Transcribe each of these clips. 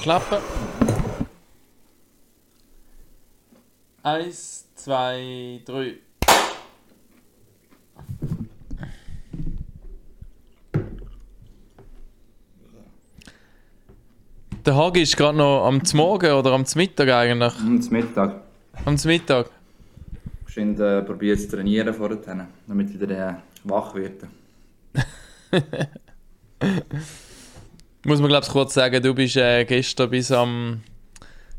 klappen. Eins, zwei, drei. Der Hagi ist gerade noch am Morgen oder am Mittag eigentlich? Am Mittag. Am Mittag. Ich äh, probiert zu trainieren vorher, damit wieder äh, wach werde. Muss man glaube ich kurz sagen, du bist äh, gestern bis am...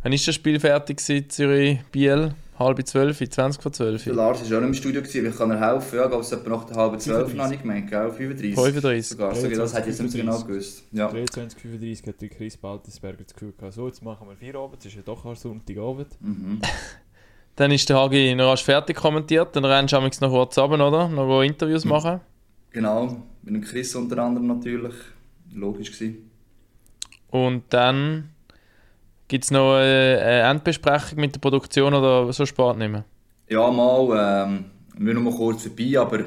Wann ist das Spiel fertig gewesen, Zürich, Biel? Halb zwölf, 20 vor zwölf? Der Lars war auch im Studio, gewesen, ich kann er helfen. Ja, glaube es etwa nach der halben zwölf noch nicht gemeint, gell? 35? 35. Sogar, so, das hätte ich jetzt nicht genau gewusst. Ja. 23, 35 hat Chris Baltisberger das Gefühl gehabt, so, jetzt machen wir vier Abend, es ist ja doch auch Sonntagabend. Mhm. dann ist der Hagi noch rasch fertig kommentiert, dann rennst du noch kurz runter, oder? Noch Interviews mhm. machen. Genau, mit dem Chris unter anderem natürlich. Logisch gewesen. Und dann gibt es noch eine Endbesprechung mit der Produktion oder so spät nicht mehr? Ja, mal. Ähm, wir noch mal kurz vorbei, aber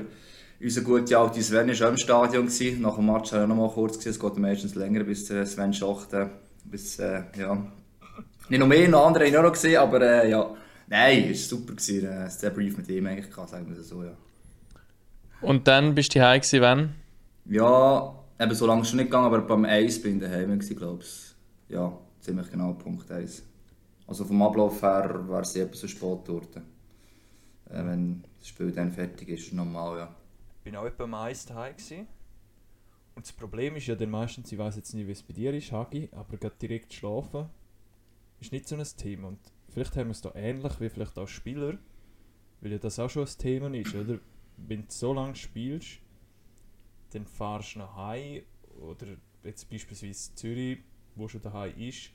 unser guter alter Sven war auch im Stadion. Gewesen. Nach dem Match war er noch mal kurz. Gewesen. Es geht meistens länger, bis äh, Sven Schachten. Bis, äh, ja. Nicht noch mehr, noch andere habe ich auch noch gesehen, aber äh, ja. Nein, es war super. Gewesen. Äh, der Brief mit ihm eigentlich, kann, sagen wir so, ja. Und dann bist du heim gewesen, wann? Ja, eben so lange schon nicht gegangen, aber beim 1 bin ich daheim glaube ich. Ja, ziemlich genau Punkt 1. Also vom Ablauf her wäre es etwas so spät geworden. Äh, wenn das Spiel dann fertig ist, normal, ja. Ich war auch etwa am 1 daheim. Gewesen. Und das Problem ist ja dann meistens, ich weiß jetzt nicht, wie es bei dir ist, Hagi, aber gerade direkt schlafen ist nicht so ein Thema. Und vielleicht haben wir es da ähnlich wie vielleicht auch Spieler, weil ja das auch schon ein Thema ist, oder? Wenn du so lange spielst, dann fahrst du nach Hause oder jetzt beispielsweise Zürich, wo schon daheim ist,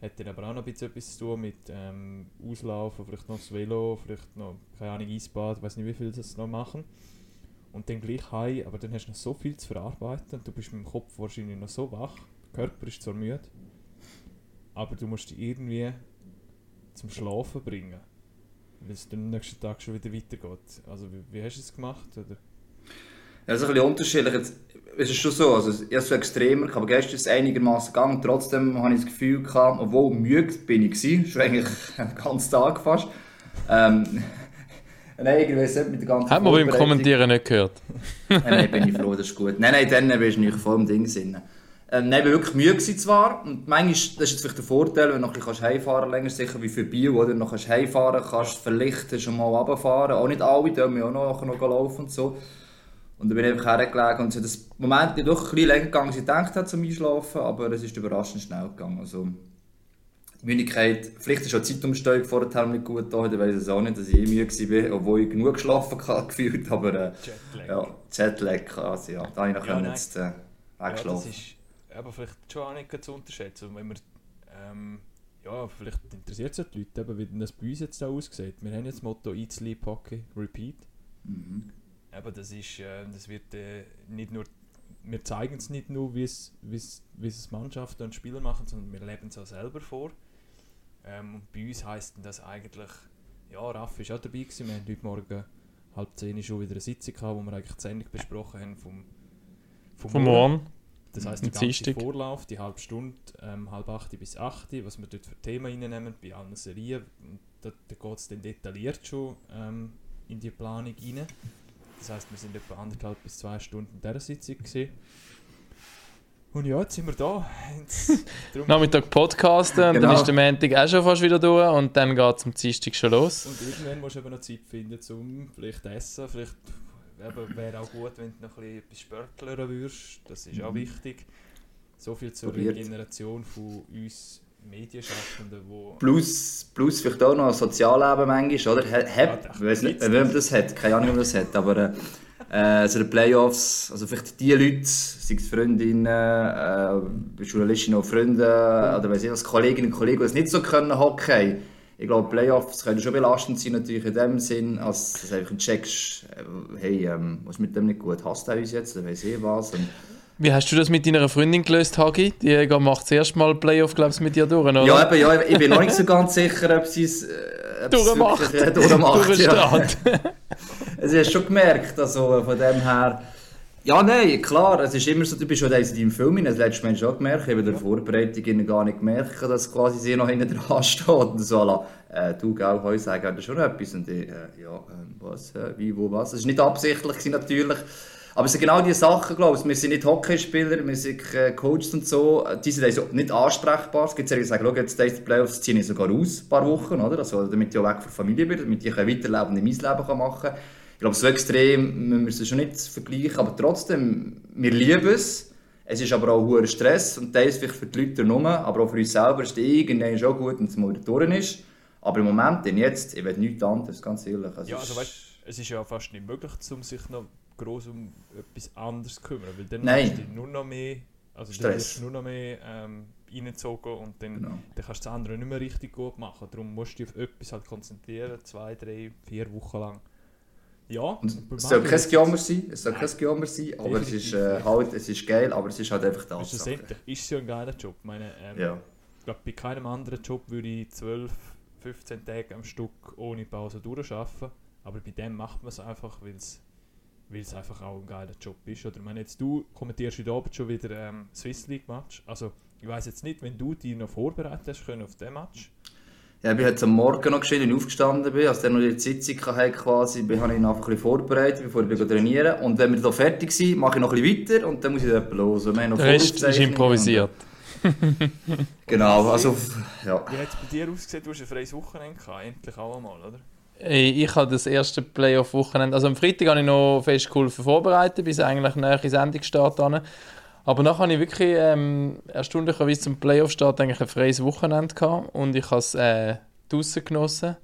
hat dann aber auch noch ein bisschen etwas zu tun mit ähm, Auslaufen, vielleicht noch das Velo, vielleicht noch, keine Ahnung, Eisbad, ich weiß nicht, wie viel das noch machen. Und dann gleich heim, aber dann hast du noch so viel zu verarbeiten und du bist mit dem Kopf wahrscheinlich noch so wach, der Körper ist zwar müde, aber du musst dich irgendwie zum Schlafen bringen, weil es am nächsten Tag schon wieder weitergeht. Also wie, wie hast du es gemacht? Oder? Ja, das ist ein bisschen unterschiedlich. Jetzt, es ist schon so, also ich habe so extremer, aber gestern ist es einigermaßen gegangen. Trotzdem habe ich das Gefühl gehabt, obwohl müde bin ich gewesen, schon eigentlich den ganzen Tag fast. Ähm, nein, ich weiß nicht mit der ganzen Haben wir beim Kommentieren nicht gehört? nein, nein, bin ich froh, das ist gut. Nein, nein, dann bist du nicht voll im Ding drin. Ähm, nein, ich war wirklich müde zwar. Und manchmal, das ist jetzt vielleicht der Vorteil, wenn du noch ein bisschen heimfahren kannst, länger sicher wie für Bio, oder? Noch kannst heimfahren kannst, vielleicht schon mal runterfahren. Auch nicht alle, da müssen auch noch, noch laufen und so. Und dann bin ich einfach hergelegt und es hat das Moment doch ein bisschen länger gegangen, als ich gedacht habe zum Einschlafen, aber es ist überraschend schnell gegangen. Also, die Müdigkeit, vielleicht ist auch die Zeitumstellung vorher nicht gut da, ich weiß es auch nicht, dass ich eh müde war, obwohl ich genug geschlafen habe, gefühlt, aber äh, Jetlag. Ja, Jetlag, also ja, da habe ich noch ja, jetzt äh, weggeschlafen. Ja, das ist aber vielleicht schon auch nicht zu unterschätzen, wenn wir, ähm, ja, vielleicht interessiert es die Leute, eben, wie das bei uns jetzt aussieht. Wir haben jetzt das Motto Eat, Sleep, Hockey, Repeat. Mhm eben, das ist, äh, das wird äh, nicht nur, wir zeigen es nicht nur, wie es, wie es, wie es Mannschaften und Spieler machen, sondern wir leben es auch selber vor. Ähm, und bei uns heisst das eigentlich, ja, Raff ist auch dabei gewesen, wir haben heute Morgen halb zehn schon wieder eine Sitzung gehabt, wo wir eigentlich die Sendung besprochen haben vom, vom, vom Morgen. Das heisst, der ganze Vorlauf, die halbe Stunde, ähm, halb acht bis acht, was wir dort für Themen reinnehmen, bei allen Serien, da, da geht es dann detailliert schon ähm, in die Planung rein. Das heisst, wir sind etwa anderthalb bis zwei Stunden in dieser Sitzung. Gewesen. Und ja, jetzt sind wir da. Nachmittag podcasten und genau. dann ist der Montag auch schon fast wieder durch und dann geht es am Dienstag schon los. Und irgendwann musst du eben noch Zeit finden, um vielleicht essen. Vielleicht wäre auch gut, wenn du noch ein bisschen etwas spörtlern würdest. Das ist auch mhm. wichtig. So viel zur Probiert. Regeneration von uns Medienschaffenden, wo... Plus, plus vielleicht auch noch ein Sozialleben manchmal, oder? Hat, ja, ich weiß nicht, wenn man das hat, keine Ahnung, ob man das hat, aber äh, also die Playoffs, also vielleicht die Leute, sei es Freundinnen, äh, Journalistinnen und Freunde, oder weiß ich was, Kolleginnen und Kollegen, die es nicht so können hocken, ich glaube, Playoffs können schon belastend sein, natürlich in dem Sinn, als du einfach checkst, äh, hey, ähm, was ist mit dem nicht gut, hasst er uns jetzt, oder weiß ich was. Und, wie hast du das mit deiner Freundin gelöst, Hagi? Die macht das erste Mal Playoff, glaubst mit dir durch, oder? Ja, eben, ja, ich bin noch nicht so ganz sicher, ob sie es äh, durchmacht. Äh, durchmacht ja. es hast schon gemerkt, also von dem her, Ja, nein, klar, es ist immer so, du bist schon in deinem Film, das letzte Mal schon gemerkt, ich habe in der Vorbereitung gar nicht gemerkt, dass quasi sie noch hinten dran steht und so, la, äh, du, gell, heute sagen, das ist schon etwas und ich, äh, ja, äh, was, äh, wie, wo, was, das war nicht absichtlich gewesen, natürlich, aber es sind genau diese Sachen, glaube ich, wir sind nicht Hockeyspieler, wir sind äh, Coaches und so, die sind also nicht ansprechbar, es gibt sehr die sagen, schau, jetzt die Playoffs ziehe ich sogar aus, ein paar Wochen, oder, also, damit ich auch weg von der Familie bin, damit ich weiterleben und mein Leben kann machen kann, ich glaube, so extrem müssen wir es schon nicht vergleichen, aber trotzdem, wir lieben es. Es ist aber auch hoher Stress und das ist vielleicht für die Leute nur, aber auch für uns selber ist es irgendwann schon gut, wenn es mal durch ist. Aber im Moment, denn jetzt, ich will nichts anderes, ganz ehrlich. Also ja, also weißt, es ist ja fast nicht möglich, um sich noch groß um etwas anderes zu kümmern, weil dann Nein. du nur noch mehr, also Stress. du nur noch mehr ähm, reingezogen und dann, Genau. dann kannst du das andere nicht mehr richtig gut machen. Darum musst du dich auf etwas halt konzentrieren, zwei, drei, vier Wochen lang. Ja, Und es soll kein Gejammer sein, es soll kein Gejammer sein, aber es ist, äh, halt, es ist geil, aber es ist halt einfach Tatsache. Schlussendlich ist es ja ein geiler Job. Ich meine, ähm, Ja. ich glaube, bei keinem anderen Job würde ich 12, 15 Tage am Stück ohne Pause durcharbeiten. Aber bei dem macht man es einfach, weil es weil es einfach auch ein geiler Job ist. Oder ich meine, jetzt du kommentierst heute Abend schon wieder ähm, Swiss League Match. Also ich weiß jetzt nicht, wenn du dich noch vorbereitet hast können auf den Match. Ja, ich bin heute am Morgen noch geschehen, als ich aufgestanden bin, als der noch die Sitzung hatte, quasi, bin, habe ich ihn einfach ein bisschen vorbereitet, bevor ich trainieren Und wenn wir da fertig sind, mache ich noch ein bisschen weiter und dann muss ich dort los. Wir haben noch Der Rest ist improvisiert. Genau, also, ja. Wie hat es bei dir ausgesehen? Du hast ein freies Wochenende gehabt, endlich auch einmal, oder? Ich, ich habe das erste Playoff-Wochenende, also am Freitag habe ich noch fest geholfen vorbereitet, bis eigentlich näher in Sendungsstart an. Aber nachher habe ich wirklich ähm, erstaunlicherweise zum Playoff-Start eigentlich ein freies Wochenende gehabt und ich habe es äh, draussen genossen.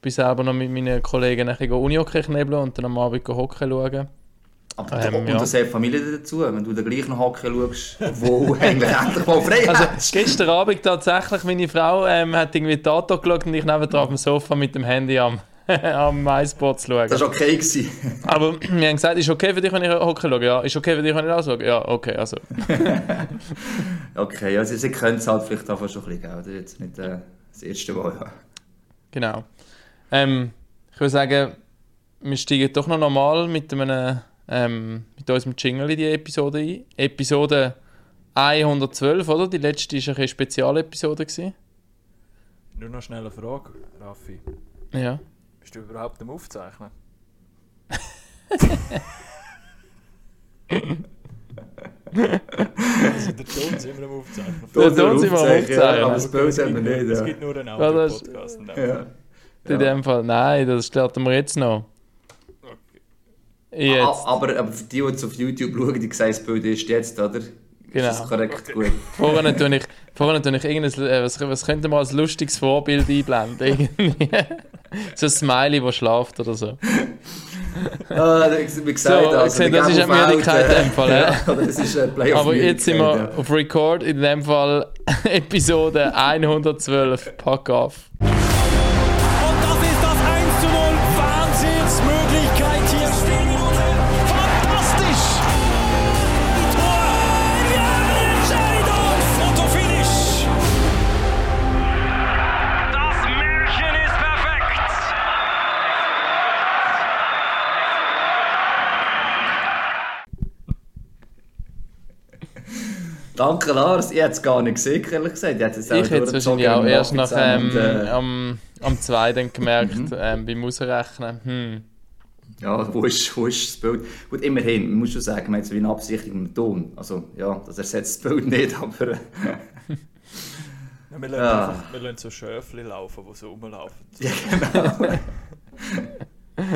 Bin selber noch mit meinen Kollegen nachher Uni-Hockey knebeln und dann am Abend go Hockey schauen. Aber Ähm, und ja. das hat Familie dazu, wenn du dann gleich noch Hockey schaust, wo eigentlich endlich mal frei Also hast. gestern Abend tatsächlich, meine Frau ähm, hat irgendwie Tato geschaut und ich nebendran auf dem Sofa mit dem Handy am, am MySport zu schauen. Das war okay. Gewesen. Aber wir haben gesagt, ist okay für dich, wenn ich Hockey schaue? Ja. Ist okay für dich, wenn ich auch schaue? Ja, okay, also. Okay, also sie können es halt vielleicht einfach schon ein bisschen, gell? Das ist jetzt nicht äh, das erste Mal. Ja. Genau. Ähm, ich würde sagen, wir steigen doch noch normal mit, einem, ähm, mit unserem Jingle in die Episode ein. Episode 112, oder? Die letzte war eine Spezialepisode. gewesen. Nur noch schnell eine Frage, Raffi. Ja. Bist du überhaupt am Aufzeichnen? also der Ton sind wir am Aufzeichnen. Ja, da sind wir am Aufzeichnen, aber das Bild haben wir nicht. Es gibt nur einen Audio-Podcast. in dem Ja. Fall. In dem Fall, nein, das starten wir jetzt noch. Jetzt. Ah, aber, aber für die, die es auf YouTube schauen, die sehen, das Bild ist jetzt, oder? Genau. Ist das korrekt? Okay. Gut. Vorne tue ich, vorne tue ich irgendein, äh, was, was könnte man als lustiges Vorbild einblenden? Irgendwie. so ein Smiley, das schlaft oder so. Ah, wie gesagt, So, also, wir das ist eine Müdigkeit in dem Fall, ja. Das ist ein Playoff Aber jetzt sind wir auf Record, in dem Fall Episode 112, Pack auf. Danke Lars, ich hätte es gar nicht gesehen, ehrlich gesagt. Ich hätte es Ich hätte es wahrscheinlich auch erst nach ähm, und, äh, am, am 2 dann gemerkt, ähm, beim Ausrechnen. Hm. Ja, wo ist, wo ist das Bild? Gut, immerhin, man muss schon sagen, man hat so wie eine Absichtigung mit dem Ton. Also, ja, das ersetzt das Bild nicht, aber... äh, Ja, wir, lassen Ja. einfach, wir lassen so Schöfli laufen, die so rumlaufen. ja, genau.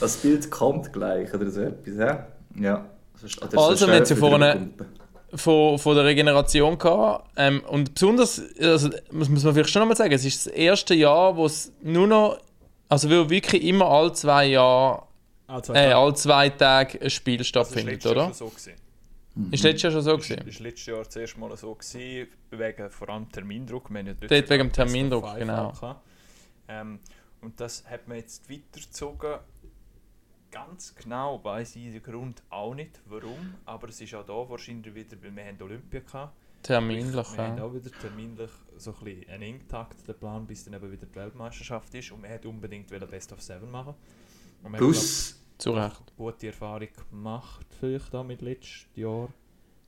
das Bild kommt gleich, oder so etwas, hä? Ja. Sonst- oder so Also, wir haben ja vorne- pumpen. Von, von der Regeneration gehabt. Ähm, und besonders, also, muss, muss man vielleicht schon nochmal sagen, es ist das erste Jahr, wo es nur noch, also wo wirklich immer alle zwei Jahre, Ah, zwei äh, Tage. alle zwei Tage ein Spiel Das ist stattfindet, Jahr oder? schon so gewesen. Ist letztes Jahr schon so Das gewesen? war letztes Jahr das erste Mal so, gewesen, wegen vor allem Termindruck. Wir haben ja dort Dort wegen dem Termindruck, genau. Ähm, und das hat man jetzt weitergezogen. Ganz genau weiß ich den Grund auch nicht, warum. Aber es ist auch da wahrscheinlich wieder, weil wir haben Olympia gehabt. Terminlich, Wir haben ja. auch wieder terminlich so ein bisschen einen Engtakt, der Plan, bis dann eben wieder die Weltmeisterschaft ist. Und man hat unbedingt wieder Best of Seven machen. Und man hat, Plus, Zu Recht. gute Erfahrung gemacht, vielleicht auch mit letztes Jahr.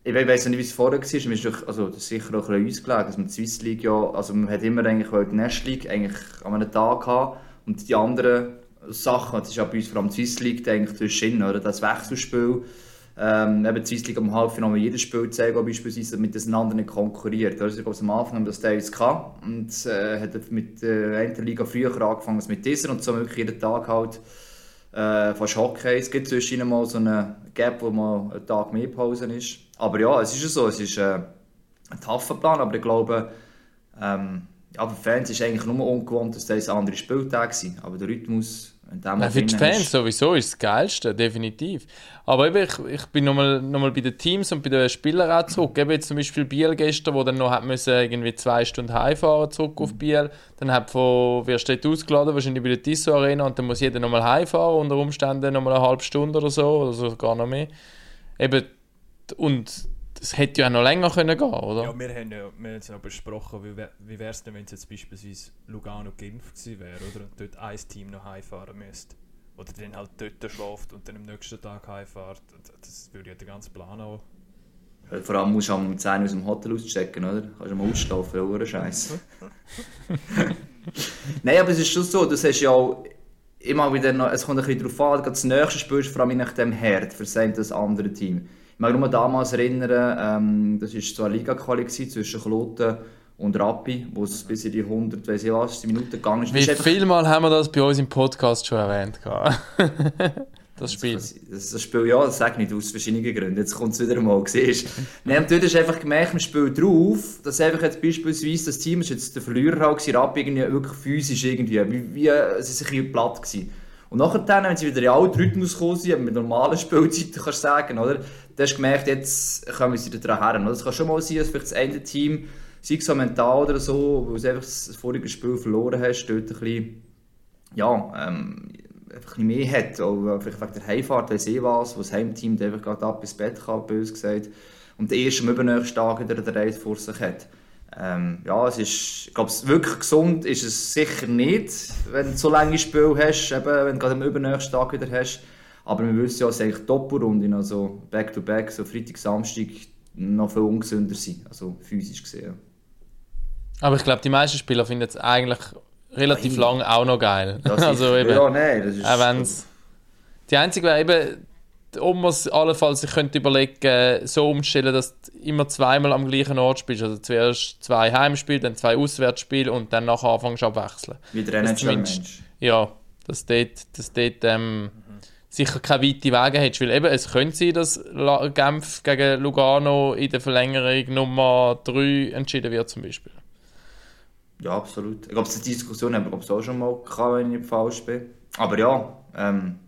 Ich we- weiss nicht, wie es vorher war. Mir ist doch, also, das ist sicher auch ein bisschen dass man die Swiss League ja, also man hat immer eigentlich die National League eigentlich an einem Tag gehabt und die anderen Sachen, das ist ja bei uns vor allem die Swiss League eigentlich zwischen, oder? Das Wechselspiel, ähm, eben die Swiss League am Halbfinale jedes Spiel zeigen, auch beispielsweise mit den anderen nicht konkurriert. Also, ich glaube, am Anfang haben wir das teils gehabt und äh, hat mit der einen Liga früher angefangen als mit dieser und so wirklich jeden Tag halt äh, fast Hockey. Es gibt zwischen mal so einen Gap, wo mal einen Tag mehr Pause ist. Aber ja, es ist so, es ist äh, ein taffer Plan, aber ich glaube, ähm, ja, für Fans ist eigentlich nur ungewohnt, dass das andere Spieltage sind. Aber der Rhythmus, wenn der Ja, für die Fans ist- sowieso ist das Geilste, definitiv. Aber eben, ich, ich bin nochmal noch mal bei den Teams und bei den Spielern auch zurück. Eben jetzt zum Beispiel Biel gestern, wo dann noch hat müssen irgendwie zwei Stunden heimfahren zurück auf Biel. Dann hat von wer steht ausgeladen, wahrscheinlich bei der Tissot Arena und dann muss jeder nochmal heimfahren, unter Umständen nochmal eine halbe Stunde oder so, oder sogar noch mehr. Eben, und es hätte ja auch noch länger können gehen, oder? Ja, wir haben ja wir haben es ja besprochen, wie, wie wäre es denn, wenn es jetzt beispielsweise Lugano Genf gewesen wäre, oder? Und dort ein Team noch heimfahren müsste. Oder dann halt dort schläft und dann am nächsten Tag heimfährt. Und Das würde ja den ganzen Plan auch. Ja, Vor allem musst du um 10 Uhr aus dem Hotel auschecken, oder? Kannst du mal ausschlafen, oder? Scheiße. Nein, aber es ist schon so, du hast ja auch immer wieder noch, es kommt ein bisschen darauf an, gerade das nächste Spiel ist vor allem nach dem Herd für sein das andere Team. Ich mag nur damals erinnern, ähm, das war eine Liga-Quali zwischen Kloten und Rappi, wo es bis in die 100, weiss ich was, Minuten gegangen ist. Wie Das ist einfach- viel Mal haben wir das bei uns im Podcast schon erwähnt? das Spiel. Das, das Spiel, ja, das sage ich nicht, aus verschiedenen Gründen. Jetzt kommt es wieder mal, siehst du. Hast du einfach gemerkt, im Spiel drauf, dass einfach jetzt beispielsweise das Team, ist jetzt der Verlierer halt gewesen, Rapp irgendwie wirklich physisch irgendwie, wie, wie sie sind ein bisschen platt gewesen. Und nachher wenn sie wieder in den alten Rhythmus gekommen sind, mit normalen Spielzeiten, kannst du sagen, oder? Dann hast du gemerkt, jetzt kommen sie wieder dran her. Es kann schon mal sein, dass vielleicht das eine Team, sei es so mental oder so, weil du einfach das vorige Spiel verloren hast, dort ein bisschen, ja, ähm, einfach ein mehr hat. Auch vielleicht wegen der Heimfahrt, weiss ich was, wo das Heimteam einfach gerade ab ins Bett kann, bös gesagt. Und erst am übernächsten Tag wieder den Reis vor sich hat. Ähm, ja, es ist, ich glaube, wirklich gesund ist es sicher nicht, wenn du so lange Spiel hast, eben, wenn du gerade am übernächsten Tag wieder hast. Aber wir wissen ja, dass eigentlich Doppelrunden, also Back-to-Back, so Freitag, Samstag, noch viel ungesünder sind, also physisch gesehen. Aber ich glaube, die meisten Spieler finden es eigentlich relativ Nein. lang auch noch geil. Das also ist, eben, ja, nein, das ist... auch wenn's, die einzige wäre eben, ob man es allenfalls sich könnte überlegen, so umstellen, dass du immer zweimal am gleichen Ort spielst. Also zuerst zwei Heimspiele, dann zwei Auswärtsspiele und dann nachher anfängst du abwechseln. wie der NHL-Mensch. Ja, dass du dort, dass dort ähm, sicher keine weite Wege hättest. Weil eben, es könnte sein, dass Genf gegen Lugano in der Verlängerung Nummer 3 entschieden wird zum Beispiel. Ja, absolut. Ich glaube, diese Diskussion haben wir glaub ich, auch schon mal gehabt, wenn ich falsch bin. Aber ja, ähm,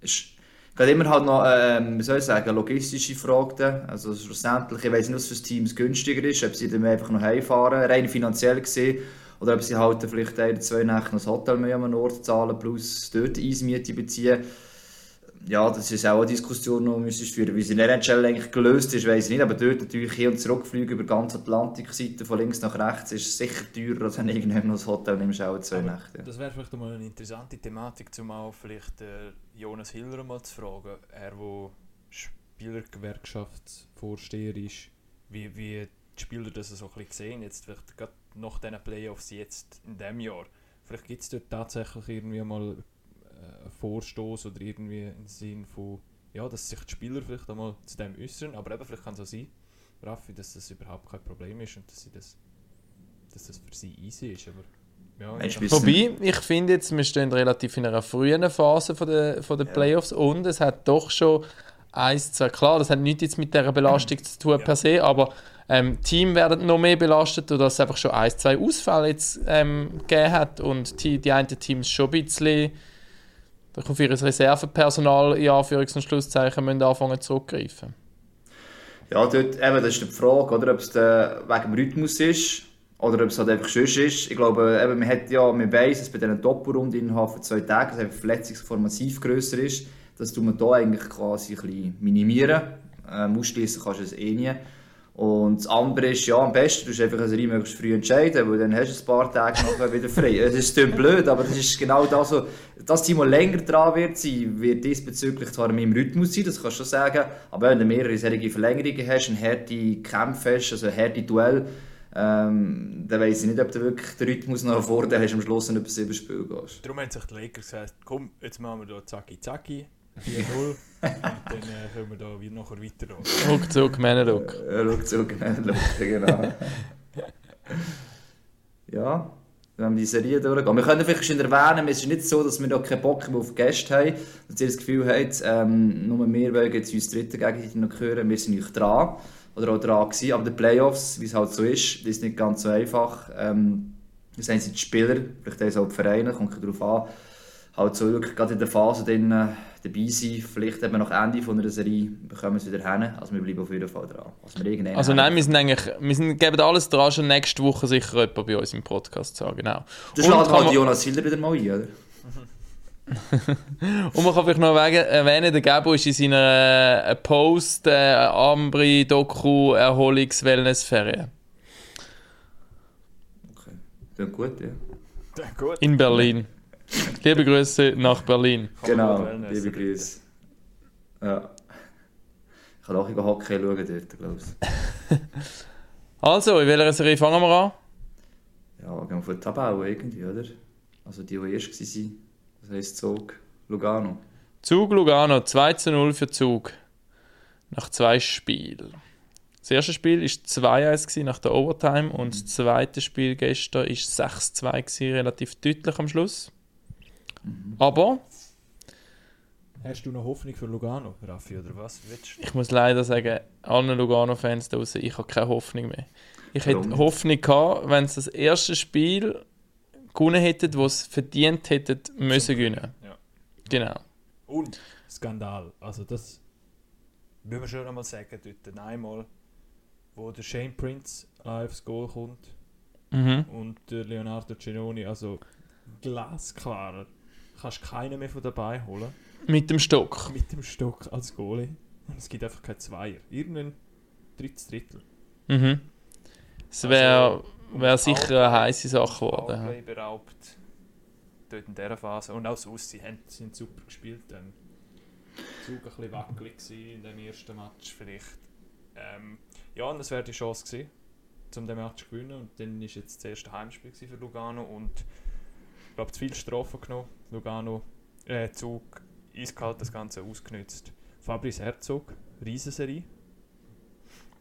ist gerade immer halt noch, ähm, wie soll ich sagen, logistische Frage. dann. Also schlussendlich, ich weiß nicht, was für das Team es günstiger ist, ob sie dann einfach noch heimfahren, rein finanziell gesehen, oder ob sie halt vielleicht ein, zwei Nächte noch das Hotel mehr am Ort zahlen, plus dort Eismiete beziehen. Ja, das ist auch eine Diskussion, die wir führen Wie sie in der NHL eigentlich gelöst ist, weiß ich nicht. Aber dort natürlich hin und zurück fliegen über die ganze Atlantikseite von links nach rechts ist sicher teurer, als wenn du irgendwann noch das Hotel nimmst, auch zwei Aber Nächte. Das wäre vielleicht mal eine interessante Thematik, um auch vielleicht äh, Jonas Hiller mal zu fragen. Er, der Spielergewerkschaftsvorsteher ist, wie, wie die Spieler das so ein bisschen sehen, jetzt vielleicht gerade nach diesen Playoffs jetzt in diesem Jahr. Vielleicht gibt es dort tatsächlich irgendwie mal Vorstoß oder irgendwie einen Sinn von, ja, dass sich die Spieler vielleicht einmal zu dem äußern, aber eben vielleicht kann es auch sein, Raffi, dass das überhaupt kein Problem ist und dass, sie das, dass das für sie easy ist. Aber, ja, ich- Wobei, ich finde jetzt, wir stehen relativ in einer frühen Phase von der, von der Playoffs und es hat doch schon eins, zwei, klar, das hat nichts jetzt mit dieser Belastung zu tun per se, aber ähm, Team werden noch mehr belastet, dass es einfach schon ein, zwei Ausfälle jetzt ähm, gegeben hat und die, die einen Teams schon ein bisschen auf ihr Reservepersonal in Anführungs- und Schlusszeichen müssen anfangen zurückgreifen. Ja, dort, eben, das ist die Frage, oder, ob es dann wegen dem Rhythmus ist oder ob es halt einfach sonst ist. Ich glaube, eben, man, hat ja, man weiss, dass bei diesen Doppelrunden innerhalb von zwei Tagen die Verletzungsgefahr massiv grösser ist. Das tut man da eigentlich quasi ein bisschen minimieren. Ähm, ausschließen kannst du es eh nie. Und das andere ist, ja, am besten, du musst einfach eine Serie möglichst früh entscheiden, weil dann hast du ein paar Tage nachher wieder frei. Es ist blöd, aber das ist genau das, so, das Team, das länger dran wird sein, wird diesbezüglich zwar in meinem Rhythmus sein, das kannst du schon sagen, aber wenn du mehrere solche Verlängerungen hast, ein harte Kämpfe hast, also ein harte Duell, ähm, dann weiss ich nicht, ob du wirklich den Rhythmus noch vorne hast, am Schluss noch über sieben Spiele gehst. Darum haben sich die Lakers gesagt, komm, jetzt machen wir hier Zacki Zacki, 4-0 und dann äh, können wir da wieder nachher weiter. Ruckzuck, Männerruck. Ja, schau zurück, genau. ja, wenn wir die Serie durchgehen. Wir können vielleicht schon erwähnen, es ist nicht so, dass wir da keinen Bock mehr auf Gäste haben, dass ihr das Gefühl habt, ähm, nur wir wollen jetzt uns dritten gegenseitig noch hören, wir sind nicht dran oder auch dran gewesen, aber die Playoffs, wie es halt so ist, das ist nicht ganz so einfach. Ähm, das haben sie die Spieler, vielleicht haben sie auch die Vereine, kommt darauf an, halt so wirklich gerade in der Phase drin, äh, dabei sein. Vielleicht eben nach Ende von einer Serie bekommen wir es wieder hin. Also wir bleiben auf jeden Fall dran. Also, wir Also nein, wir sind eigentlich, wir sind, geben alles dran, schon nächste Woche sicher jemand bei uns im Podcast sagen, genau. Mal man- die Jonas Hilder wieder mal ein, oder? Und man kann vielleicht noch erwähnen, der Gabo ist in seiner äh, Post äh, Ambri Doku Erholungs-Wellness-Ferien Okay. Klingt gut, ja. Ja, gut. in Berlin. Liebe Grüße nach Berlin. Genau, liebe. Grüße. Ja. Ich kann auch über Hockey schauen dort, glaube ich. Also, in welcher Serie fangen wir an? Ja, gehen wir von der Tabelle irgendwie, oder? Also die, die erst waren, das heisst Zug, Lugano. Zug Lugano, 2 zu 0 für Zug. Nach zwei Spielen. Das erste Spiel war 2-1 gewesen nach der Overtime und das zweite Spiel gestern war 6-2 gewesen, relativ deutlich am Schluss. Aber Hast du noch Hoffnung für Lugano, Raffi, oder was? Willst du? ich muss leider sagen, allen Lugano-Fans da draussen, ich habe keine Hoffnung mehr. Ich Warum hätte nicht? Hoffnung gehabt, wenn sie das erste Spiel gewonnen hätten, wo sie verdient hätten, müssen gewinnen. Ja. Genau. Und Skandal. Also das müssen wir schon einmal sagen, dort einmal, wo der Shane Prince aufs Goal kommt Mhm. und der Leonardo Genoni, also glasklar, kannst keinen mehr von dabei holen. Mit dem Stock. Mit dem Stock als Goalie. Und es gibt einfach kein Zweier. Irgendein drittes Drittel. Mhm. Es wäre wär sicher eine heiße Sache geworden. Beraubt. Dort in dieser Phase. Und auch sonst, sie haben, sie haben super gespielt. Ähm, Zug ein bisschen wackelig in dem ersten Match vielleicht. Ähm, ja, und das wäre die Chance gewesen, um den Match zu gewinnen. Und dann war jetzt das erste Heimspiel für Lugano. Und ich glaube, zu viel Strafen genommen. Lugano, äh, Zug, eiskalt das Ganze ausgenutzt. Fabrice Herzog, Riesenserie.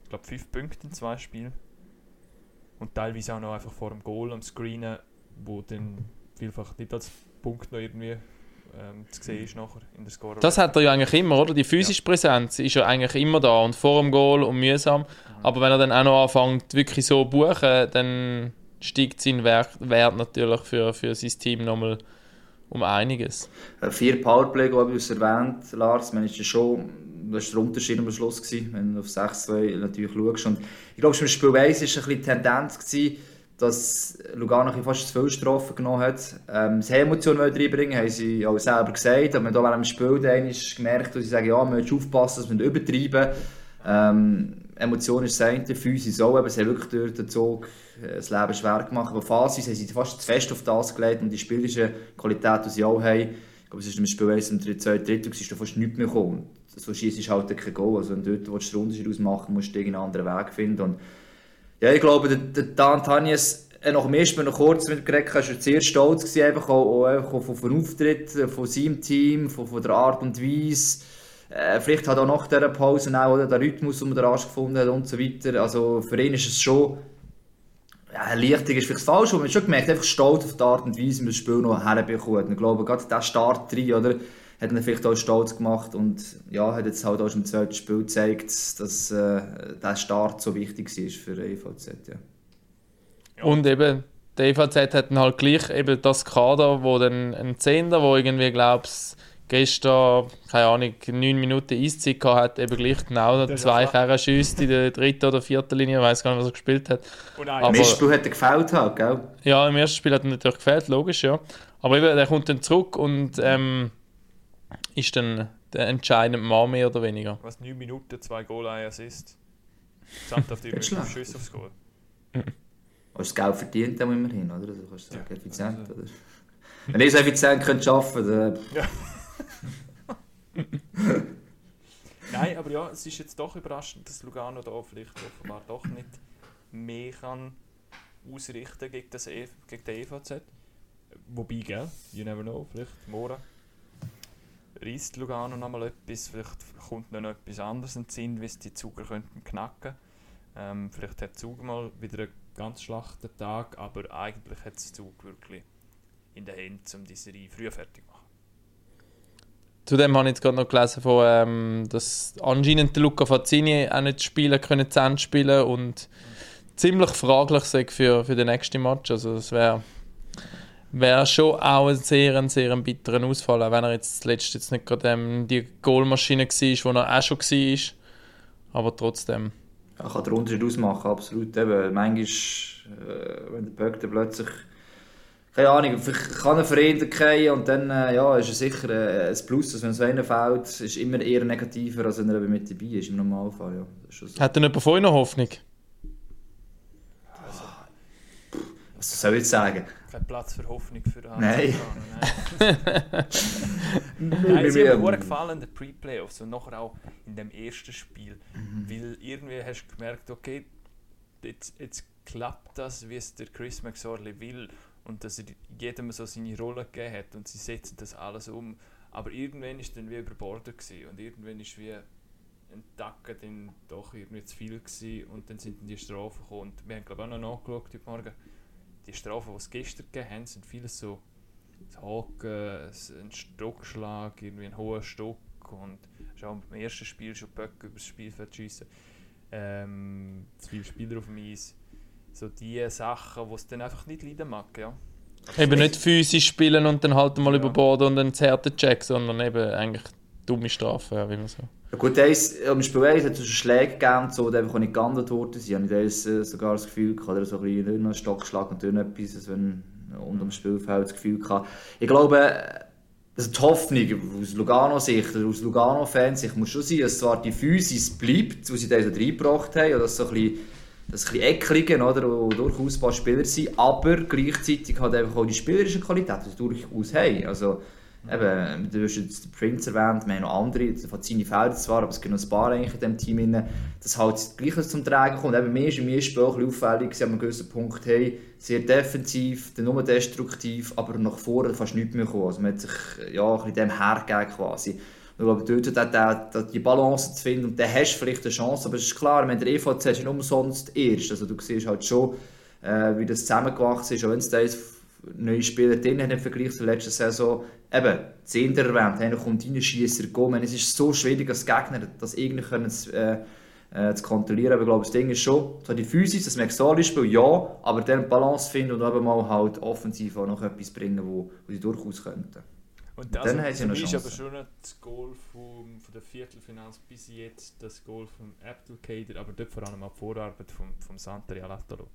Ich glaube, fünf Punkte in zwei Spielen. Und teilweise auch noch einfach vor dem Goal am Screenen, wo dann vielfach nicht als Punkt noch irgendwie ähm, zu sehen ist nachher in der Score. Das hat er ja eigentlich immer, oder? Die physische Präsenz ist ja eigentlich immer da und vor dem Goal und mühsam. Aber wenn er dann auch noch anfängt, wirklich so zu buchen, dann steigt sein Wert, natürlich für, für sein Team nochmal um einiges. Äh, Vier Powerplay, glaube ich, erwähnt, Lars. Man ist ja schon, das war der Unterschied am Schluss, gewesen, wenn du auf 6-2 natürlich schaust. Und ich glaube, im Spiel 1 war ein bisschen die Tendenz, gewesen, dass Lugano fast zu viel Strafen genommen hat. Ähm, das Emotionen reinbringen, haben sie auch selber gesagt. Aber man da während dem Spiel gemerkt, dass sie sagen, ja, man muss aufpassen, dass wir nicht übertreiben. Ähm, Emotionen ist das eine, Physis auch, aber sie haben wirklich durch den Zug äh, das Leben schwer gemacht. Aber Phasis haben sie fast zu fest auf das gelegt und die spielerische Qualität, die sie auch haben, ich glaube, es ist im Spiel 1 und 2, 3, du siehst da fast nichts mehr kommen. Und so schießt halt kein Goal. Also wenn du dort den Unterschied ausmachen musst du irgendeinen anderen Weg finden. Und ja, ich glaube, der, der Dan Tanjes, äh, nach dem ersten Mal noch kurz mit Greg, war sehr stolz gewesen, einfach auch, auch auf den Auftritt von seinem Team, von, von der Art und Weise. Äh, vielleicht hat auch nach dieser Pause auch oder, der Rhythmus, den da rasch gefunden hat und so weiter. Also für ihn ist es schon, ja, Erleichterung ist vielleicht falsch, aber man hat schon gemerkt, einfach stolz auf die Art und Weise, wie man das Spiel noch. Und ich glaube, gerade dieser Start drin, oder, hat ihn vielleicht auch stolz gemacht und ja, hat jetzt halt auch schon im zweiten Spiel gezeigt, dass äh, der Start so wichtig ist für EVZ. Ja. Und eben, der EVZ hat dann halt gleich eben das Kader, wo dann ein Zehner, wo irgendwie, glaubst gestern, keine Ahnung, neun Minuten Eiszeit gehabt hat, eben gleich genau noch Das zwei ja. Kerren schießt in der dritten oder vierten Linie, ich weiß gar nicht, was er gespielt hat. Und Aber- Im ein, ersten Spiel hat er gefällt, halt, gell? Ja, im ersten Spiel hat er natürlich gefehlt, logisch, ja. Aber eben, der kommt dann zurück und ähm, ist dann der entscheidende Mann mehr oder weniger. was 9 Minuten, 2 Goal, 1 Assist. Gesamt auf die schlecht. Schüsse aufs Goal. Hast du das Geld verdient dann immerhin, oder? Also kannst du sagen, Ja. effizient, Also- oder? Wenn ich so effizient könnte arbeiten könnte, Nein, aber ja, es ist jetzt doch überraschend, dass Lugano da vielleicht offenbar doch nicht mehr kann ausrichten gegen, das e gegen den EVZ. Wobei, gell, you never know, vielleicht morgen reißt Lugano nochmal etwas, vielleicht kommt noch etwas anderes in den Sinn, wie es die Zuger könnten knacken. Ähm, vielleicht hat Zug mal wieder einen ganz schlechten Tag, aber eigentlich hat es Zug wirklich in der Hand, um die Serie früher fertig zu machen. Zudem habe ich jetzt gerade noch gelesen, von, ähm, dass anscheinend Luca Fazzini auch nicht spielen können, zu Ende spielen und ziemlich fraglich sei für, für den nächsten Match. Also es wäre wär schon auch ein sehr, ein sehr bitterer Ausfall, auch wenn er jetzt zuletzt jetzt nicht gerade ähm, die Goalmaschine war, wo er auch schon war. Aber trotzdem. ja, kann der Unterschied ausmachen, absolut. Eben, manchmal, äh, wenn der Böck plötzlich, keine Ahnung, vielleicht kann er verändert gehen und dann äh, ja, ist er sicher äh, ein Plus, dass wenn so einer fällt, ist immer eher negativer, als wenn er eben mit dabei ist, im Normalfall. Ja. So. Hat denn jemand von euch noch Hoffnung? Was soll ich jetzt sagen? Kein Platz für Hoffnung für den Nein. Nein. Nein, Wir- haben mir sehr gefallen, in den Pre-Playoffs und nachher auch in dem ersten Spiel. Weil irgendwie hast du gemerkt, okay, jetzt, jetzt klappt das, wie es der Chris McSorley will und dass er jedem so seine Rolle gegeben hat und sie setzen das alles um. Aber irgendwann ist dann wie überbordet gewesen und irgendwann ist wie ein Tacken dann doch irgendwie zu viel gewesen und dann sind dann die Strafen gekommen. Und wir haben glaube ich auch noch nachgeschaut heute Morgen, die Strafen, die es gestern gegeben haben, sind vieles so Haken, ein Stockschlag, irgendwie ein hoher Stock und schon beim ersten Spiel schon Böcke übers Spielfeld schiessen. Ähm, zu viele Spieler auf dem Eis. So die Sachen, die es dann einfach nicht leiden mag, ja. Eben nicht physisch spielen und dann halt mal Ja. überborden und einen zarten Check, sondern eben eigentlich dumme Strafen, ja, wie man so. Ja gut, eins, am Spiel 1 hat es schon Schläge gegeben, so, die einfach nicht geahndet worden sind. Habe ich äh, sogar das Gefühl gehabt, oder so ein bisschen einen Stockschlag und dann etwas, als wenn unter dem Spielfeld das Gefühl gehabt. Ich glaube, äh, also die Hoffnung aus Lugano-Sicht, oder aus Lugano-Fans, muss schon sein, dass zwar die Physis bleibt, die sie da so reingebracht haben, oder dass so ein bisschen, dass ein Eckligen, oder, und durchaus ein paar Spieler sind, aber gleichzeitig halt einfach auch die spielerische Qualität, die sie durchaus haben. Also, Eben, du hast jetzt den Prince erwähnt, wir haben noch andere, der Fazzini fehlt zwar, aber es gibt noch ein paar eigentlich in diesem Team, rein, dass halt gleich zum Tragen kommt. Eben, mir ist im Spiel auch ein auffällig, gewesen, an einem gewissen Punkt, hey, sehr defensiv, dann nur destruktiv, aber nach vorne fast nichts mehr gekommen. Also man hat sich ja, ein bisschen dem hergegeben quasi. Ich glaube, dort hat er die- die Balance zu finden und dann hast du vielleicht eine Chance, aber es ist klar, wenn der EVZ ist nicht umsonst erst, also du siehst halt schon, äh, wie das zusammengewachsen ist, auch wenn es da jetzt neue Spieler drin hat im Vergleich zur letzten Saison. Eben, Zehnter erwähnt, einer kommt rein, Schiesser, Gomen. Es ist so schwierig als Gegner, das irgendwie können äh, äh, zu kontrollieren. Aber ich glaube, das Ding ist schon, so die Physis, das Mexali-Spiel, ja, aber dann Balance finden und eben mal halt offensiv auch noch etwas bringen, wo, wo sie durchaus könnten. Und Dann haben sie für mich ist aber schon das Goal vom, von der Viertelfinals bis jetzt das Goal von Abdelkader, aber dort vor allem auch die Vorarbeit vom, vom Santeri Alatalo.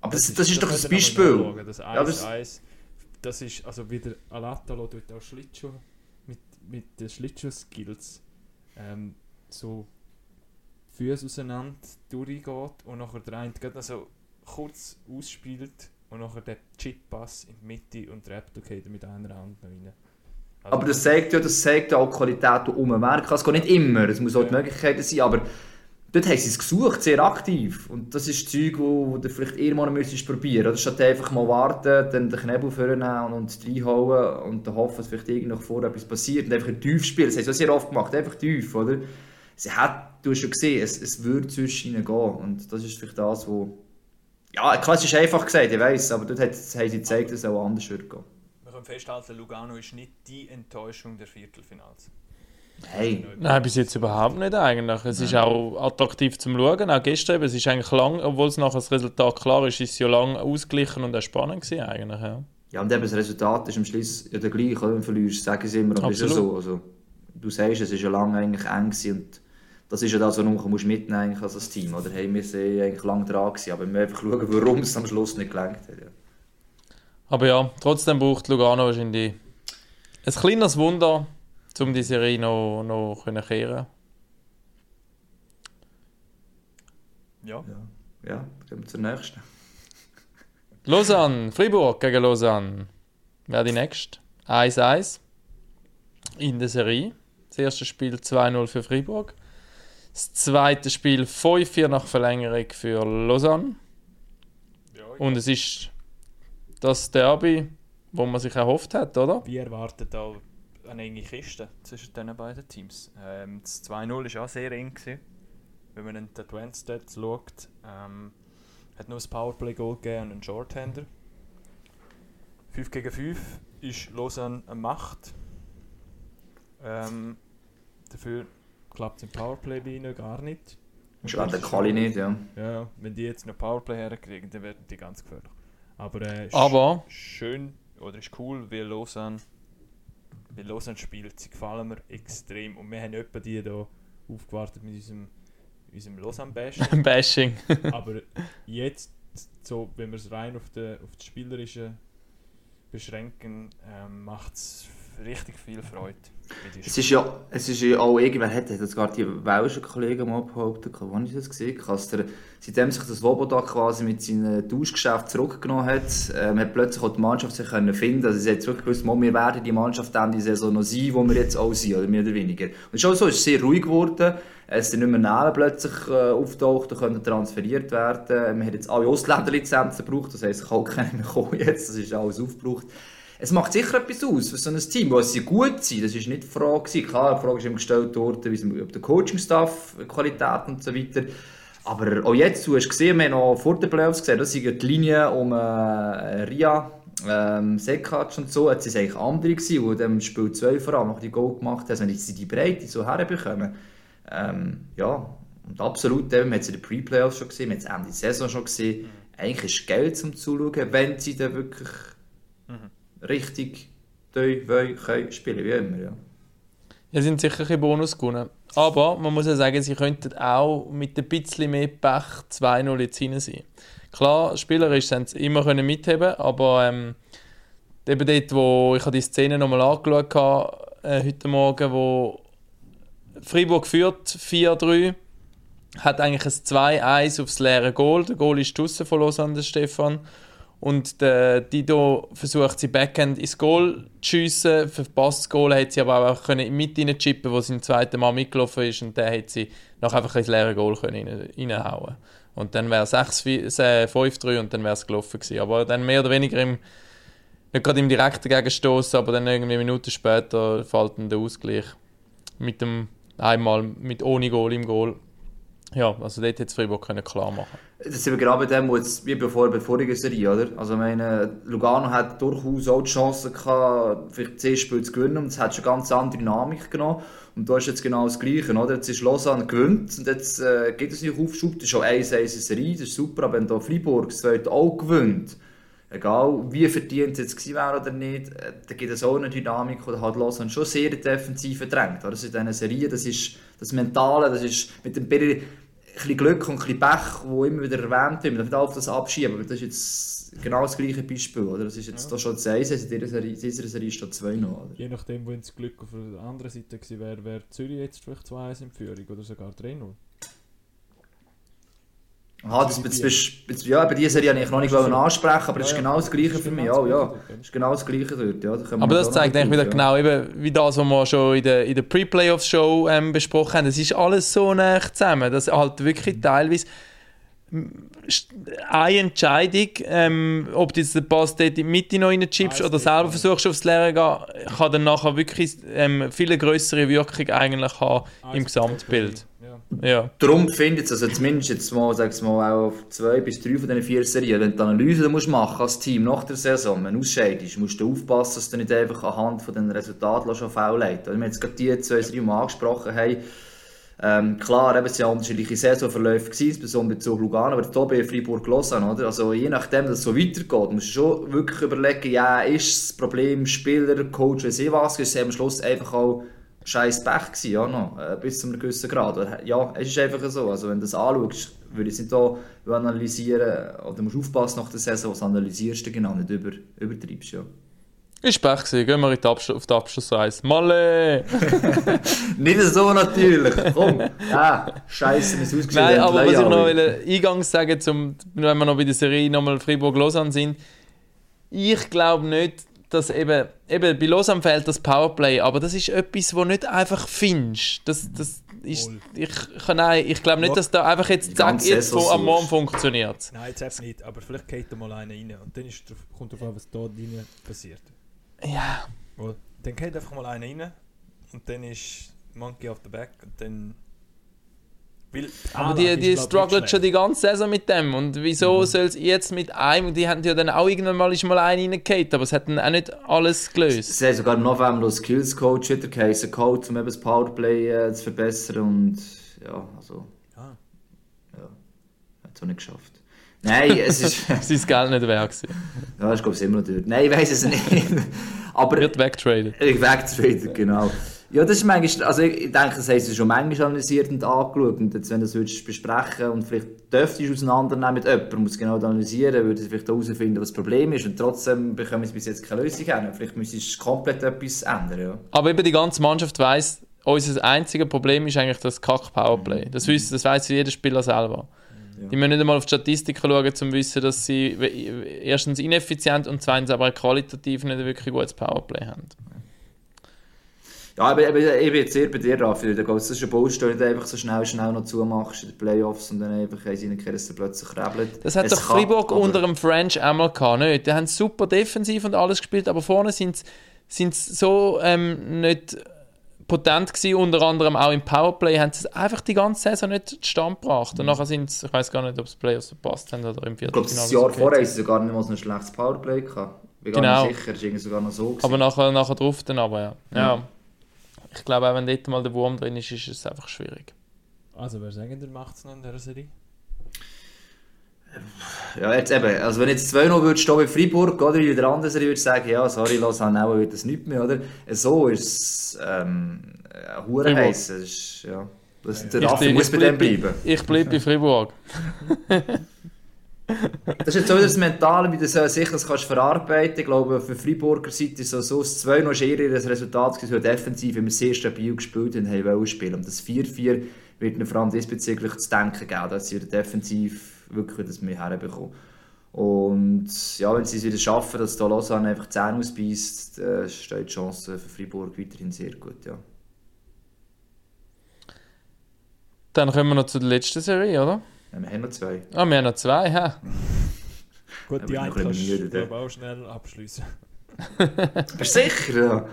Aber das, das, ist doch das müsst ihr nochmal Beispiel. Das Ja, das- 1-1, das ist, also wieder Alatalo dort auch Schlittschuh, mit, mit den Schlittschuh-Skills ähm, so Füße auseinander durchgeht und nachher der eine gerade so kurz ausspielt und nachher der Chip-Pass in die Mitte und der Abdelkader mit einer Hand noch rein. Also, Aber das zeigt ja, das zeigt ja auch die Qualität die ummerken. Es geht nicht immer, es muss auch die Möglichkeiten sein, aber dort haben sie es gesucht, sehr aktiv. Und das ist Zeug, wo, wo du vielleicht mal müsstest probieren. Oder statt einfach mal warten, dann den Knebel vornehmen und, und reinhauen und dann hoffen, dass vielleicht irgend noch vorher etwas passiert. Und einfach ein tief spielen, das haben sie auch sehr oft gemacht, einfach tief, oder? Sie hat, du hast schon gesehen, es, es würde zwischen ihnen gehen. Und das ist vielleicht das, wo... Ja, klar, es ist einfach gesagt, ich weiß, aber dort hat, haben sie gezeigt, dass es auch anders würde gehen. Können festhalten, Lugano ist nicht die Enttäuschung der Viertelfinals. Hey, Nein, bis jetzt überhaupt nicht eigentlich. Es ist auch attraktiv zum Schauen. Auch gestern eben, es ist eigentlich lang, obwohl es nachher das Resultat klar ist, ist es ja lang ausgeglichen und auch spannend gewesen eigentlich, ja. Ja, und eben das Resultat ist am Schluss ja der gleiche, wenn du verlierst, sagen sie immer, und das ist ja so. Also, du sagst, es ist ja lange eigentlich eng gewesen und das ist ja das, was du musst mitnehmen eigentlich als das Team, oder? Hey, wir sind eigentlich lange dran gewesen, aber wir müssen einfach schauen, warum es am Schluss nicht gelangt hat. Ja. Aber ja, trotzdem braucht Lugano wahrscheinlich ein kleines Wunder, um die Serie noch, noch können kehren Ja. Ja, ja gehen wir zur nächsten. Lausanne, Fribourg gegen Lausanne. Wer die nächste? 1-1 in der Serie. Das erste Spiel 2-0 für Fribourg. Das zweite Spiel 5-4 nach Verlängerung für Lausanne. Und es ist das Derby, wo man sich erhofft hat, oder? Wir erwarten da eine enge Kiste zwischen den beiden Teams. Ähm, das 2-0 war auch sehr eng. Gewesen. Wenn man in die Advanced schaut, ähm, hat nur ein Powerplay-Goal gegeben und einen Shorthander. 5 gegen 5 ist Lausanne eine Macht. Ähm, dafür klappt es im Powerplay bei ihnen gar nicht. Gerade der Quali nicht, ja. Ja, ja, wenn die jetzt noch Powerplay herkriegen, dann werden die ganz gefährlich. Aber, äh, sch- Aber schön oder ist cool, wie Lausanne, wie Lausanne spielt. Sie gefallen mir extrem. Und wir haben etwa die hier aufgewartet mit unserem, unserem Lausanne-Bash. Bashing. Aber jetzt, so, wenn wir es rein auf, de, auf das Spielerische beschränken, ähm, macht es richtig viel Freude. Es ist ja, es ist ja auch irgendwer hat, hat das gerade die welschen Kollegen mal behauptet, habe ich das gesehen? Dass seitdem sich das Woboda quasi mit seinem Tauschgeschäft zurückgenommen hat, ähm, hat plötzlich auch die Mannschaft sich können finden. Also sie hat wirklich gewusst, mal, wir werden die Mannschaft die Saison noch sein, wo wir jetzt auch sind, oder mehr oder weniger. Und es ist auch so, es ist sehr ruhig geworden. Es sind nicht mehr Namen plötzlich äh, auftaucht und können transferiert werden. Man hat jetzt alle Ausländerlizenzen gebraucht, das heisst, es kann keiner mehr kommen jetzt, das ist alles aufgebraucht. Es macht sicher etwas aus für so ein Team, wo sie gut sind. Das war nicht die Frage. gewesen. Klar, die Frage ist immer gestellt worden, wie ob der Coaching-Staff, Qualität und so weiter. Aber auch jetzt, du hast gesehen, wir haben noch vor den Playoffs gesehen, da sind die Linien um äh, Ria, ähm, Sekac und so, jetzt sind es eigentlich andere gewesen, die in dem Spiel 2 vor allem noch die Goal gemacht haben, also wenn sie die Breite so herbekommen. Ähm, ja, und absolut, eben, man hat es in den Pre-Playoffs schon gesehen, man hat es Ende der Saison schon gesehen. Eigentlich ist Geld zum Zuschauen, wenn sie dann wirklich richtig tief wollen, spielen, wie immer. Ja. Ja, sind sicher ein Bonus gewonnen. Aber man muss ja sagen, sie könnten auch mit ein bisschen mehr Pech 2-0 jetzt hinein sein. Klar, spielerisch haben sie immer können mitheben, aber ähm, eben dort, wo ich habe die Szene nochmal angeschaut habe, äh, heute Morgen, wo Freiburg führt 4-3, hat eigentlich ein 2-1 aufs leere Goal. Der Goal ist draussen von Lausanne, Stefan. Und der Dido versucht sie Backhand ins Goal zu schiessen. Verpasst das Goal hat sie aber auch mit rein chippen, wo sie im zweiten Mal mitgelaufen ist. Und dann hat sie noch einfach ins leere Goal können rein, reinhauen Und dann wäre es 6-4 äh, 5-3 und dann wäre es gelaufen gewesen. Aber dann mehr oder weniger im, nicht gerade im direkten Gegenstoß, aber dann irgendwie Minuten später fällt dann der Ausgleich mit dem einmal mit ohne Goal im Goal. Ja, also dort hätte es Freiburg können klar machen Das sind wir gerade bei dem, wo jetzt, wie bevor bei der vorigen Serie, oder? Also, meine, Lugano hat durchaus auch die Chance gehabt, vielleicht 10 Spiele zu gewinnen und es hat schon eine ganz andere Dynamik genommen. Und da ist jetzt genau das Gleiche, oder? Jetzt ist Lausanne gewinnt und jetzt äh, geht es nicht Aufschub, das ist schon 1-1 in Serie, das ist super, aber wenn da Freiburg das zweite auch gewinnt, egal wie verdient es jetzt gewesen wäre oder nicht, äh, da gibt es auch eine Dynamik, oder hat Lausanne schon sehr defensiv verdrängt. Das ist in diesen Serien, das ist das Mentale, das ist mit dem ein bisschen Glück und ein bisschen Pech, wo immer wieder erwähnt wird. Man darf auf das abschieben, aber das ist jetzt genau das gleiche Beispiel. Oder? Das ist jetzt da schon das 1, in dieser Serie, Serie steht 2 noch. Oder? Je nachdem, wenn das Glück auf der anderen Seite gewesen wäre, wäre Zürich jetzt vielleicht 2-1 in Führung oder sogar 3-0. Aha, das, das, ja, bei dieser Serie wollte ich noch nicht wollen ansprechen, aber das ist Ja, ja. genau das Gleiche für mich. genau Ja, das ja. Dort, Das ist genau das Gleiche dort. Ja, da Aber das zeigt eigentlich wieder ja. genau, eben, wie das, was wir schon in der, in der Pre-Playoffs-Show ähm, besprochen haben. Es ist alles so nah zusammen, dass halt wirklich teilweise eine Entscheidung, ähm, ob du jetzt den Pass dort in die Mitte noch reinchippst Eins oder selber nicht. versuchst aufs Leere gehen, kann dann nachher wirklich ähm, viel größere Wirkung eigentlich haben im Gesamtbild. Ja. Darum finde ich es, also zumindest jetzt mal, sag's mal, auch auf zwei bis drei von diesen vier Serien, wenn du die Analyse musst machen als Team nach der Saison, wenn du ausscheidest, musst du aufpassen, dass du nicht einfach anhand von den Resultaten schon faul leiten Wir haben jetzt gerade die zwei Serien mal angesprochen haben. Ähm, klar, eben, es waren unterschiedliche Saisonverläufe, gewesen, insbesondere zu Lugano, aber hier bei Freiburg Lausanne, oder? Also je nachdem, dass es so weitergeht, musst du schon wirklich überlegen, ja, ist das Problem Spieler, Coach, weiss ich was, ist es am Schluss einfach auch scheiß Pech gewesen, ja, noch, äh, bis zu einem gewissen Grad. Oder, Ja, es ist einfach so, also wenn du das anschaust, würde ich es nicht hier analysieren, oder musst aufpassen nach der Saison, was analysierst du genau, nicht über, übertreibst, ja. Ist Pech gewesen. Gehen wir auf die Abschlussreise. Malle! Nicht so natürlich. Komm. Ah, scheiße, wir sind ausgeschieden. Nein, aber was ich noch will, eingangs sagen, zum, wenn wir noch bei der Serie nochmal Fribourg-Lausanne sind, ich glaube nicht, dass eben, eben bei Lausanne fehlt das Powerplay, aber das ist etwas, wo nicht einfach findest. Das, das ist, ich, kann- nein, ich glaube nicht, dass da einfach jetzt, zack, jetzt am Morgen funktioniert. Nein, jetzt eben nicht, aber vielleicht geht da mal einer rein und dann ist drauf, kommt drauf an, was da drin passiert. Ja, Oder? Dann geht einfach mal einer rein und dann ist Monkey off the back und dann... Weil aber die, die strugglen schon die ganze Saison mit dem. Und wieso Mhm. soll es jetzt mit einem, die haben ja dann auch irgendwann mal, ist mal einen reingehauen, aber es hat dann auch nicht alles gelöst. Sie haben sogar im November Skills Coach wieder geheißen, Coach, um eben das Powerplay äh, zu verbessern und ja, also, Ah. ja, hat es auch nicht geschafft. Nein, es ist, Sein Geld nicht wert gewesen. ja, ich glaube, es immer noch dort. Nein, ich weiß es nicht. Aber Wird weggetradet. ich wegtraden, genau. Ja, das ist manchmal, also ich denke, das haben sie schon manchmal analysiert und angeschaut und jetzt, wenn du das würdest besprechen und vielleicht dürftest du auseinandernehmen mit jemandem, muss genau analysieren, würde vielleicht herausfinden, was das Problem ist und trotzdem bekommen sie bis jetzt keine Lösung hin. Vielleicht müsstest du komplett etwas ändern, ja. Aber eben die ganze Mannschaft weiß, unser einziges Problem ist eigentlich das kack Powerplay. Das, weiss, das weiß jeder Spieler selber. Ja. Die müssen nicht einmal auf die Statistiken schauen, um zu wissen, dass sie erstens ineffizient und zweitens aber qualitativ nicht wirklich gutes Powerplay haben. Ja, aber, aber ich bin jetzt sehr bei dir, Raffi. Da geht es ist ein Baustelle, du einfach so schnell, schnell noch zumachst in den Playoffs und dann einfach haben sie er plötzlich rebelt. Das hat Es doch kann, Fribourg unter dem French einmal gehabt, nicht? Die haben super defensiv und alles gespielt, aber vorne sind sie so ähm, nicht potent gewesen, unter anderem auch im Powerplay, haben sie es einfach die ganze Saison nicht zustande gebracht. Und nachher sind sie, ich weiß gar nicht, ob sie Playoffs verpasst haben oder im Ich glaube, Viertelfinale. das Jahr vorher haben sie sogar nicht mal so ein schlechtes Powerplay gehabt. Ich bin gar Genau. nicht sicher, das war irgendwie sogar noch so. gewesen. Aber nachher, nachher drauf dann aber, ja. ja. Ja. Ich glaube, auch wenn dort mal der Wurm drin ist, ist es einfach schwierig. Also, wer sagen, der macht es noch in dieser Serie? Ja, jetzt eben, also wenn jetzt 2 noch würde stehen bei Freiburg, oder wie der andere würde sagen, ja, sorry, Lausanne auch wird das nicht mehr, oder? So ist es, ähm, äh, hure Freiburg. heiß, das ist, ja. Das, der Ich Raffi bin- muss ich bei dem bleib- bleiben. Ich bleibe bei Fribourg. Das ist jetzt wieder das Mentale, wie du so sicher das kannst verarbeiten Ich glaube, für Freiburger Seite ist so, so das 2 noch eher ihr Resultat gewesen, weil defensiv immer sehr stabil gespielt und haben wollen spielen. Und das 4-4 wird ihnen vor allem diesbezüglich zu denken geben, dass sie defensiv wirklich das mehr herbekommen. Und ja, wenn sie es wieder schaffen, dass da Lausanne einfach die Zähne ausbeißt, äh, steht die Chance für Freiburg weiterhin sehr gut, ja. Dann kommen wir noch zu der letzten Serie, oder? Ja wir haben noch zwei. Ah, wir haben noch zwei, hä? Gut, Ja, die eine kannst bisschen du auch schnell abschließen. Bist du sicher? Ja.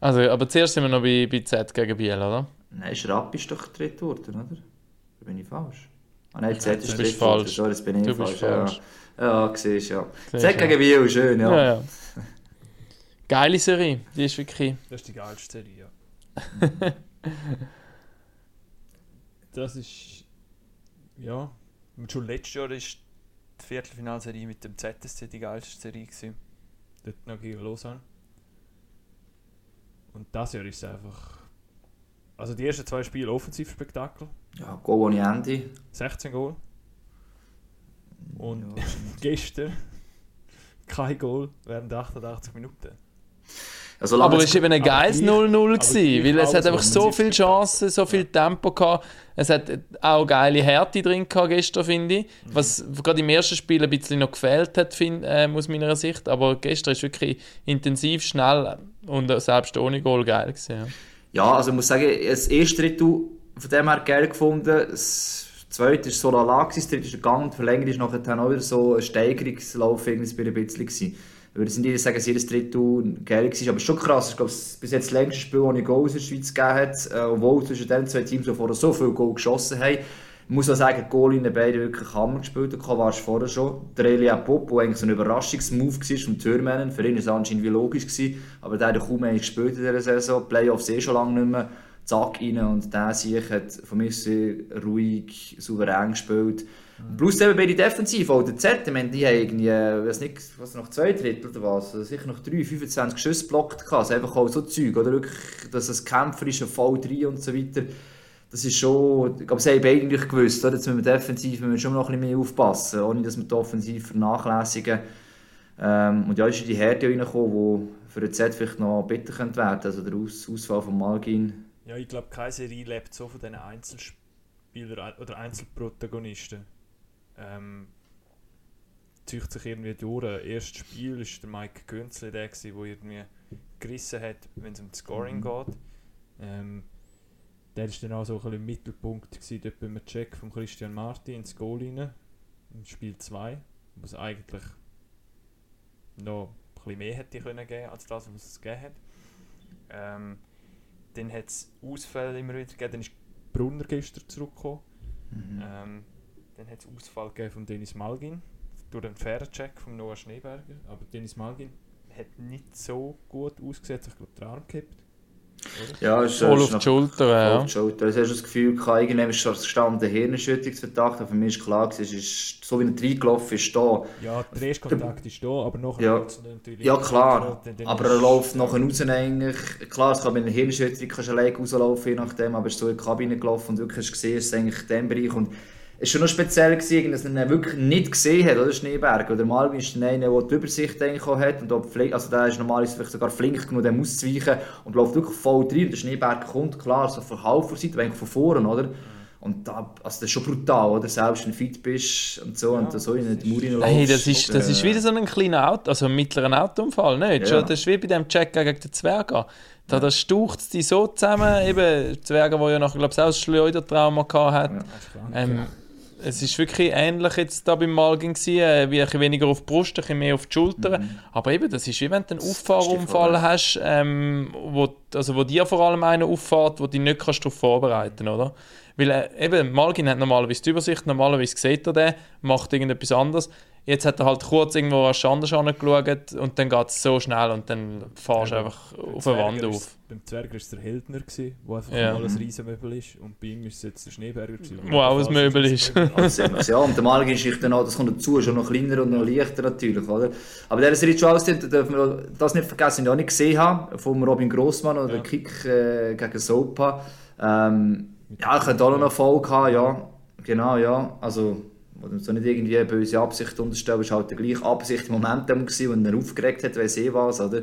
Also, aber zuerst sind wir noch bei, bei Z gegen Biel, oder? Nein, Schrapp ist doch dritt worden, oder? Da bin ich falsch. Ah nein, Z ist bist worden. Sorry, bin ich Du falsch. bist falsch. Ja, ja siehst ja. Z ja. gegen Biel, schön, ja. Ja, ja. Geile Serie, die ist wirklich. Das ist die geilste Serie, ja. das ist. Ja. Und schon letztes Jahr ist die Viertelfinalserie mit dem ZSC die geilste Serie. Gewesen. Dort noch gegen Lausanne. Und das Jahr ist es einfach. Also die ersten zwei Spiele Offensivspektakel. Ja, Go ohne Ende. 16 Goal. Und Ja, gestern kein Goal während 88 Minuten. Solange Aber es- war eben ein geiles gleich- 0-0, aber gewesen, weil es hat einfach so viele. Chancen, so viel Tempo gehabt. Es hat auch geile Härte drin gehabt gestern, finde ich. Mhm. Was gerade im ersten Spiel ein bisschen noch gefehlt hat, find, äh, aus meiner Sicht. Aber gestern ist wirklich intensiv, schnell und selbst ohne Goal geil gewesen. Ja. Ja, also ich muss sagen, das erste Drittel von dem her geil gefunden. Das zweite war so lala, das dritte ist gegangen, die Verlängerung ist nachher auch wieder so ein Steigerungslauf irgendwie ein bisschen gewesen. Ich würde nicht sagen, dass jedes Drittel geil war, aber es ist schon krass. Ich glaube, es bis jetzt das längste Spiel ohne Goals in der Schweiz gegeben hat, äh, obwohl zwischen den zwei Teams die vorher so viele Goal geschossen haben. Ich muss auch sagen, die Goalinnen beide wirklich Hammer gespielt. Der Kovac vorher schon. Der Elia Pop, der eigentlich so ein Überraschungsmove war vom Türmännen. Für ihn war es anscheinend wie logisch, gewesen, aber der hat kaum eigentlich gespielt in dieser Saison. Playoffs eh schon lange nicht mehr. Zack rein und der Sieg hat von mir sehr ruhig, souverän gespielt. Plus eben bei den Defensiv, auch der Z, ich meine, die haben irgendwie, äh, weiß nicht, was noch zwei Drittel oder was, also sicher noch drei, 25 Schüsse blockt gehabt, also einfach auch so Zeug, oder wirklich, dass es Kämpfer ist, ein Fall 3 und so weiter. Das ist schon, ich glaube, sie haben eigentlich gewusst, oder? jetzt müssen wir defensiv müssen wir schon noch ein bisschen mehr aufpassen, ohne dass wir die Offensiv vernachlässigen. Ähm, und ja, ist die Härte reingekommen, wo für den Z vielleicht noch bitter könnte werden. Also der Aus Ausfall von Malgin. Ja, ich glaube, keine Serie lebt so von diesen Einzelspielern oder Einzelprotagonisten. Ähm, zieht sich irgendwie durch. Erstes Spiel war der Mike Günzli der, der irgendwie gerissen hat, wenn es um das Scoring geht. Ähm, der war dann auch so ein bisschen im Mittelpunkt gewesen, dort beim Check von Christian Marti ins Goal rein, im Spiel 2, wo es eigentlich noch ein bisschen mehr hätte können geben als das, was es gegeben hat. Ähm, dann hat es Ausfälle immer wieder gegeben, dann ist Brunner gestern zurückgekommen. Ähm, dann hat es Ausfall gegeben von Dennis Malgin durch den Faircheck von Noah Schneeberger. Aber Dennis Malgin hat nicht so gut ausgesehen, hat sich glaube den Arm gekippt. Ja, ist, Voll ist auf die Schulter, voll ja. auf die Schulter. Also hast du das Gefühl, irgendwann ist schon gestanden, Hirnerschütterung zu verdacht. Aber für mich ist klar, es ist so wie er reingelaufen ist, da. Ja, der erste Kontakt ist da, aber nachher Ja. natürlich Ja, klar. Aber er läuft nachher raus eigentlich. Klar, es kann mit einer Hirnschütterung kannst du alleine rauslaufen, je nachdem, aber er ist so in die Kabine gelaufen und wirklich hast gesehen, es ist eigentlich in diesem Bereich. Und es war schon noch speziell, gewesen, dass er ihn wirklich nicht gesehen hat, oder Schneeberg. Oder Malvin ist der eine, der die Übersicht hat. Und auch flink, also der ist normalerweise vielleicht sogar flink genug, dem auszuweichen und läuft wirklich voll rein. Und der Schneeberg kommt, klar, so von halb vor Seite, eigentlich von vorne, oder? Und da, also das ist schon brutal, oder? Selbst wenn du fit bist und so, und so in die Mauer reinläufst. Hey, das ist, das ist wieder so ein kleiner Auto, also ein mittlerer Autounfall, nicht? Ja. Das ist wie bei dem Check gegen den Zwerger. Da, da staucht die so zusammen, eben Zwerger, der ja noch, glaube ich, auch ein Schleudertrauma gehabt hat. Ja. Ähm, es ist wirklich ähnlich jetzt da beim Malgin gewesen, äh, wie ein bisschen weniger auf die Brust, ein bisschen mehr auf die Schultern. Aber eben, das ist wie wenn du einen Auffahrunfall hast, ähm, wo, also wo dir vor allem einer auffährt, wo du dich nicht kannst darauf vorbereiten oder? Weil äh, eben, Malgin hat normalerweise die Übersicht, normalerweise sieht er den, macht irgendetwas anderes. Jetzt hat er halt kurz irgendwo rasch anders angeschaut und dann geht es so schnell und dann fahrst du Ja, einfach Beim auf eine Wand ist- auf. Beim Zwerger war es der Hildner, gewesen, der einfach Ja. mal ein Riesenmöbel ist. Und bei ihm ist es jetzt der Schneeberger. Gewesen, Wo auch ein Möbel ist. Also, ja, und der Malgeschichte dann auch, das kommt dazu, schon noch kleiner und noch leichter natürlich, oder? Aber der Serie Charles, da dürfen wir das nicht vergessen, den ich auch nicht gesehen habe, von Robin Grossmann oder Ja. Kick äh, gegen Sopa. Ähm, ja, ich könnte auch noch eine Folge haben, ja. Genau, ja. Also, wo so nicht irgendwie eine böse Absicht unterstellen, es war halt die gleiche Absicht im Moment gewesen, wenn er aufgeregt hat, weiss eh was, oder?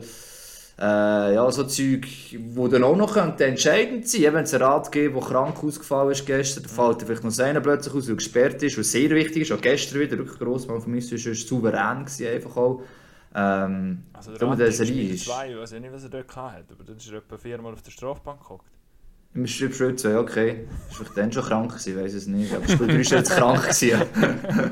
Äh, ja, so Zeug, die dann auch noch könnte entscheidend sein. Wenn es einen Rat gibt, der krank ausgefallen ist gestern, dann fällt vielleicht noch seiner plötzlich aus, weil er gesperrt ist, was sehr wichtig ist. Auch gestern wieder, wirklich Grossmann von mir ist er souverän gewesen, einfach auch. Ähm, Also der der Serie Spiel ist. 2, ich weiß nicht, was er dort gehabt hat, aber dann ist er etwa viermal auf der Strafbank gehockt. Im Spiel 2, okay. Ist vielleicht dann schon krank gewesen, weiß es nicht. Aber Spiel 3 ist er jetzt krank gewesen.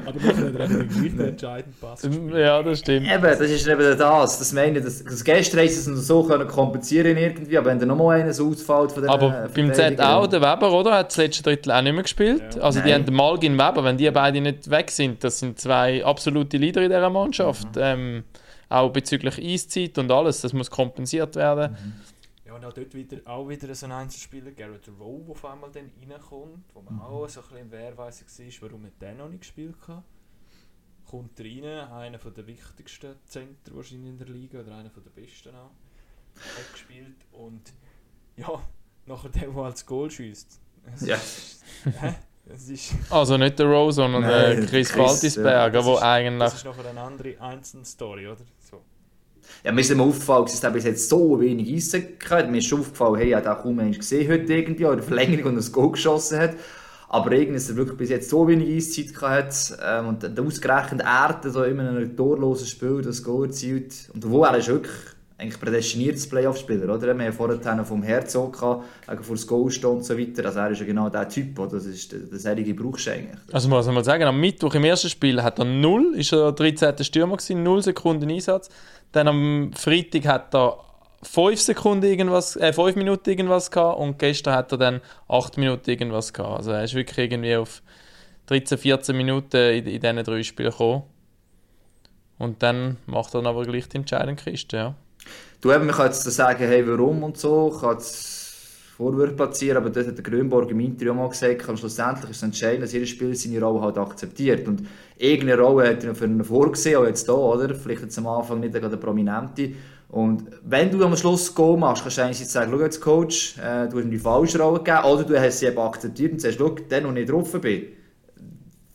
Aber nachher hat er eben den entscheidenden Pass gespielt. Ja, das stimmt. Eben, das ist eben das. Das meine ich, das, das gestern haben sie es noch so können kompensieren irgendwie, aber wenn dann nochmal einer so ausfällt von den Aber beim Z Verteidigern- auch, der Weber, oder? Hat das letzte Drittel auch nicht mehr gespielt. Ja. Also die Nein. haben den Malgin Weber, wenn die beide nicht weg sind, das sind zwei absolute Leader in dieser Mannschaft. Mhm. Ähm, auch bezüglich Eiszeit und alles, das muss kompensiert werden. Ja, und auch dort wieder, auch wieder so ein Einzelspieler, Garrett Rowe, der auf einmal dann reinkommt, wo man auch so ein bisschen im Wehrweise war, warum hat der noch nicht gespielt hat. Kommt rein, einer von der wichtigsten Center wahrscheinlich in der Liga, oder einer von der besten auch. Hat gespielt und ja, nachher der, der als Goal schießt. Ja. Also nicht der Rose, sondern Nein, der Chris, Waltisberger, ja. wo Das ist- eigentlich... das ist nachher eine andere Einzelstory, oder? So. Ja, mir ist immer aufgefallen, dass er bis jetzt so wenig Eisen hatte. Mir ist aufgefallen, hey, er hat kaum einen gesehen heute irgendwie, oder Verlängerung und ein Goal geschossen hat. Aber irgendwie, dass er wirklich bis jetzt so wenig Eiszeit hatte ähm, und ausgerechnet er so in einem torlosen Spiel das Goal erzielt. Und wo er ist wirklich eigentlich prädestiniertes Playoff-Spieler, oder? Wir haben ja vorher vom Herzog gehabt, wegen vor das Goal und so weiter. Also er ist ja genau der Typ, oder? Das ist der, der Serie du eigentlich. Also muss man sagen, am Mittwoch im ersten Spiel hat er 0, ist er 13. Stürmer gewesen, 0 Sekunden Einsatz. Dann am Freitag hat er 5 Sekunden irgendwas, äh, 5 Minuten irgendwas gehabt und gestern hat er dann 8 Minuten irgendwas gehabt. Also er ist wirklich irgendwie auf 13, 14 Minuten in, in diesen drei Spielen gekommen. Und dann macht er dann aber gleich die entscheidende Kiste, ja. Du eben, man kann jetzt sagen, hey, warum und so, kann Vorwürfe platzieren, aber das hat der Grünborg im Interview mal gesagt, und schlussendlich ist es entscheidend, dass jedes Spieler seine Rolle halt akzeptiert. Und irgendeine Rolle hat er für ihn vorgesehen, auch jetzt hier, oder? Vielleicht jetzt am Anfang nicht gerade eine prominente. Und wenn du am Schluss Goal machst, kannst du einerseits sagen, schau jetzt Coach, äh, du hast ihm die falsche Rolle gegeben, oder du hast sie eben akzeptiert und sagst, schau, der, wo ich drauf bin,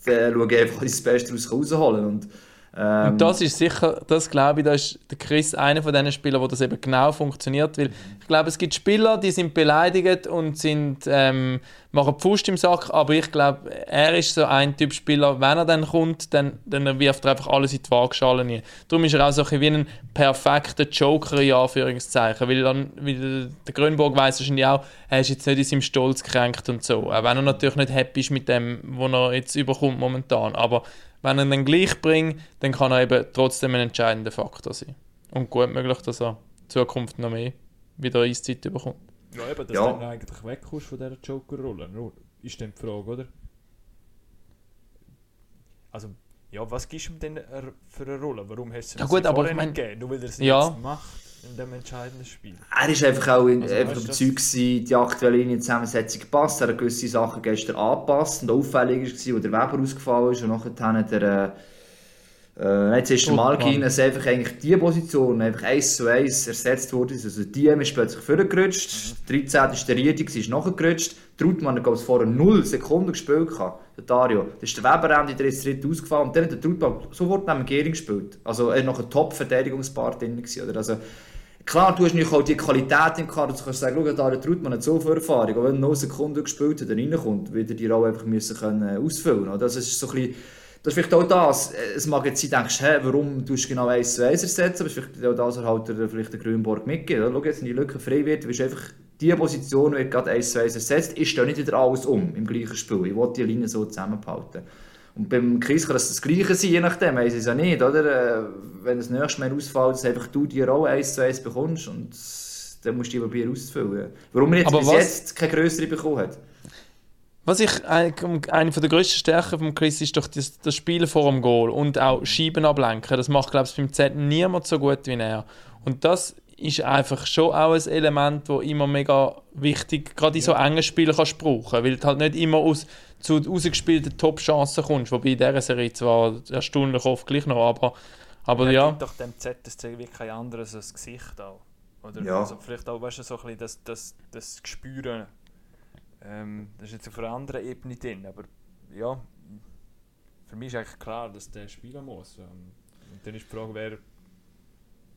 dann schaue ich einfach, das Beste rausholen kann. Ähm, Und das ist sicher, das glaube ich, da ist der Chris einer von diesen Spielern, wo das eben genau funktioniert. Weil ich glaube, es gibt Spieler, die sind beleidigt und sind, ähm, machen Pfust im Sack, aber ich glaube, er ist so ein Typ Spieler, wenn er dann kommt, dann, dann wirft er einfach alles in die Waagschale rein. Darum ist er auch so ein wie ein perfekter Joker, in Anführungszeichen. Weil, dann, weil der Grönburg weiß wahrscheinlich auch, er ist jetzt nicht in seinem Stolz gekränkt und so. Auch wenn er natürlich nicht happy ist mit dem, was er jetzt überkommt momentan. Aber wenn er ihn dann gleich bringt, dann kann er eben trotzdem ein entscheidender Faktor sein. Und gut möglich, dass er in Zukunft noch mehr wieder Eiszeit bekommt. Ja, eben, dass Ja. du dann eigentlich wegkommst von dieser Joker-Rolle. Nur Ist dann die Frage, oder? Also, ja, was gibst du ihm denn für eine Rolle? Warum hast du Ja ihm gut, sie aber vorher ich mein- nicht gegeben? Nur weil er es Ja. jetzt macht in dem entscheidenden Spiel. Er ist einfach auch in, Also, einfach überzeugt, gewesen, die aktuelle Linienzusammensetzung passt. Er hat gewisse Sachen gestern angepasst und auffällig war, wo der Weber ausgefallen ist und nachher der äh, jetzt ist der. Malkin, dass einfach eigentlich die Position einfach 1 zu 1 ersetzt wurde. Also die ist plötzlich vorgerutscht, Mhm. 13 ist der Riedig, ist nachgerutscht. Trautmann hat vorher 0 Sekunden gespielt, der Dario. Dann ist der Weber Ende der dritte ausgefallen und dann hat der Trautmann sofort neben Gehring gespielt. Also er war noch ein Top-Verteidigungspart drin. gewesen, Oder? Also, Klar, du hast natürlich auch die Qualität im Kader, du kannst sagen, schau, Trautmann hat so viel Erfahrung, auch wenn er 0 Sekunden gespielt hat, dann reinkommt, wird er die Rolle einfach müssen können ausfüllen können. Das ist so ein bisschen, das ist vielleicht auch das, es mag jetzt sein, denkst, hä, warum tust du genau 1 zu 1 ersetzen, aber es ist vielleicht auch das, was halt der, vielleicht der Grünborg mitgeht. Schau, jetzt, wenn die Lücke frei wird, wirst du einfach die Position wird gerade 1 zu 1 ersetzt, ist da nicht wieder alles um im gleichen Spiel. Ich will die Linie so zusammenhalten. Und beim Chris kann das das Gleiche sein, je nachdem, weiss ich es ja nicht, oder? Äh, Wenn das nächste Mal ausfällt, dass einfach du die Rolle 1 zu 1 bekommst und dann musst du die probieren auszufüllen. Warum er jetzt Aber bis was- jetzt keine größere bekommen hat. Was ich eine der grössten Stärken von Chris ist doch das, das Spielen vor dem Goal und auch Scheiben ablenken. Das macht, glaube ich, beim Z niemand so gut wie er. Und das ist einfach schon auch ein Element, das immer mega wichtig, gerade in so engen Spielen kannst du brauchen, weil du halt nicht immer aus, zu rausgespielten Top-Chancen kommst, wobei in dieser Serie zwar erstaunlich oft gleich noch, aber, aber Er ja. gibt doch dem ZSC wie kein anderes als Gesicht auch. Oder Ja. also vielleicht auch, weißt du, so ein bisschen das, das, das Gespüren. Ähm, das ist jetzt auf einer anderen Ebene drin, aber ja, für mich ist eigentlich klar, dass der spielen muss. Ähm, und dann ist die Frage, wer,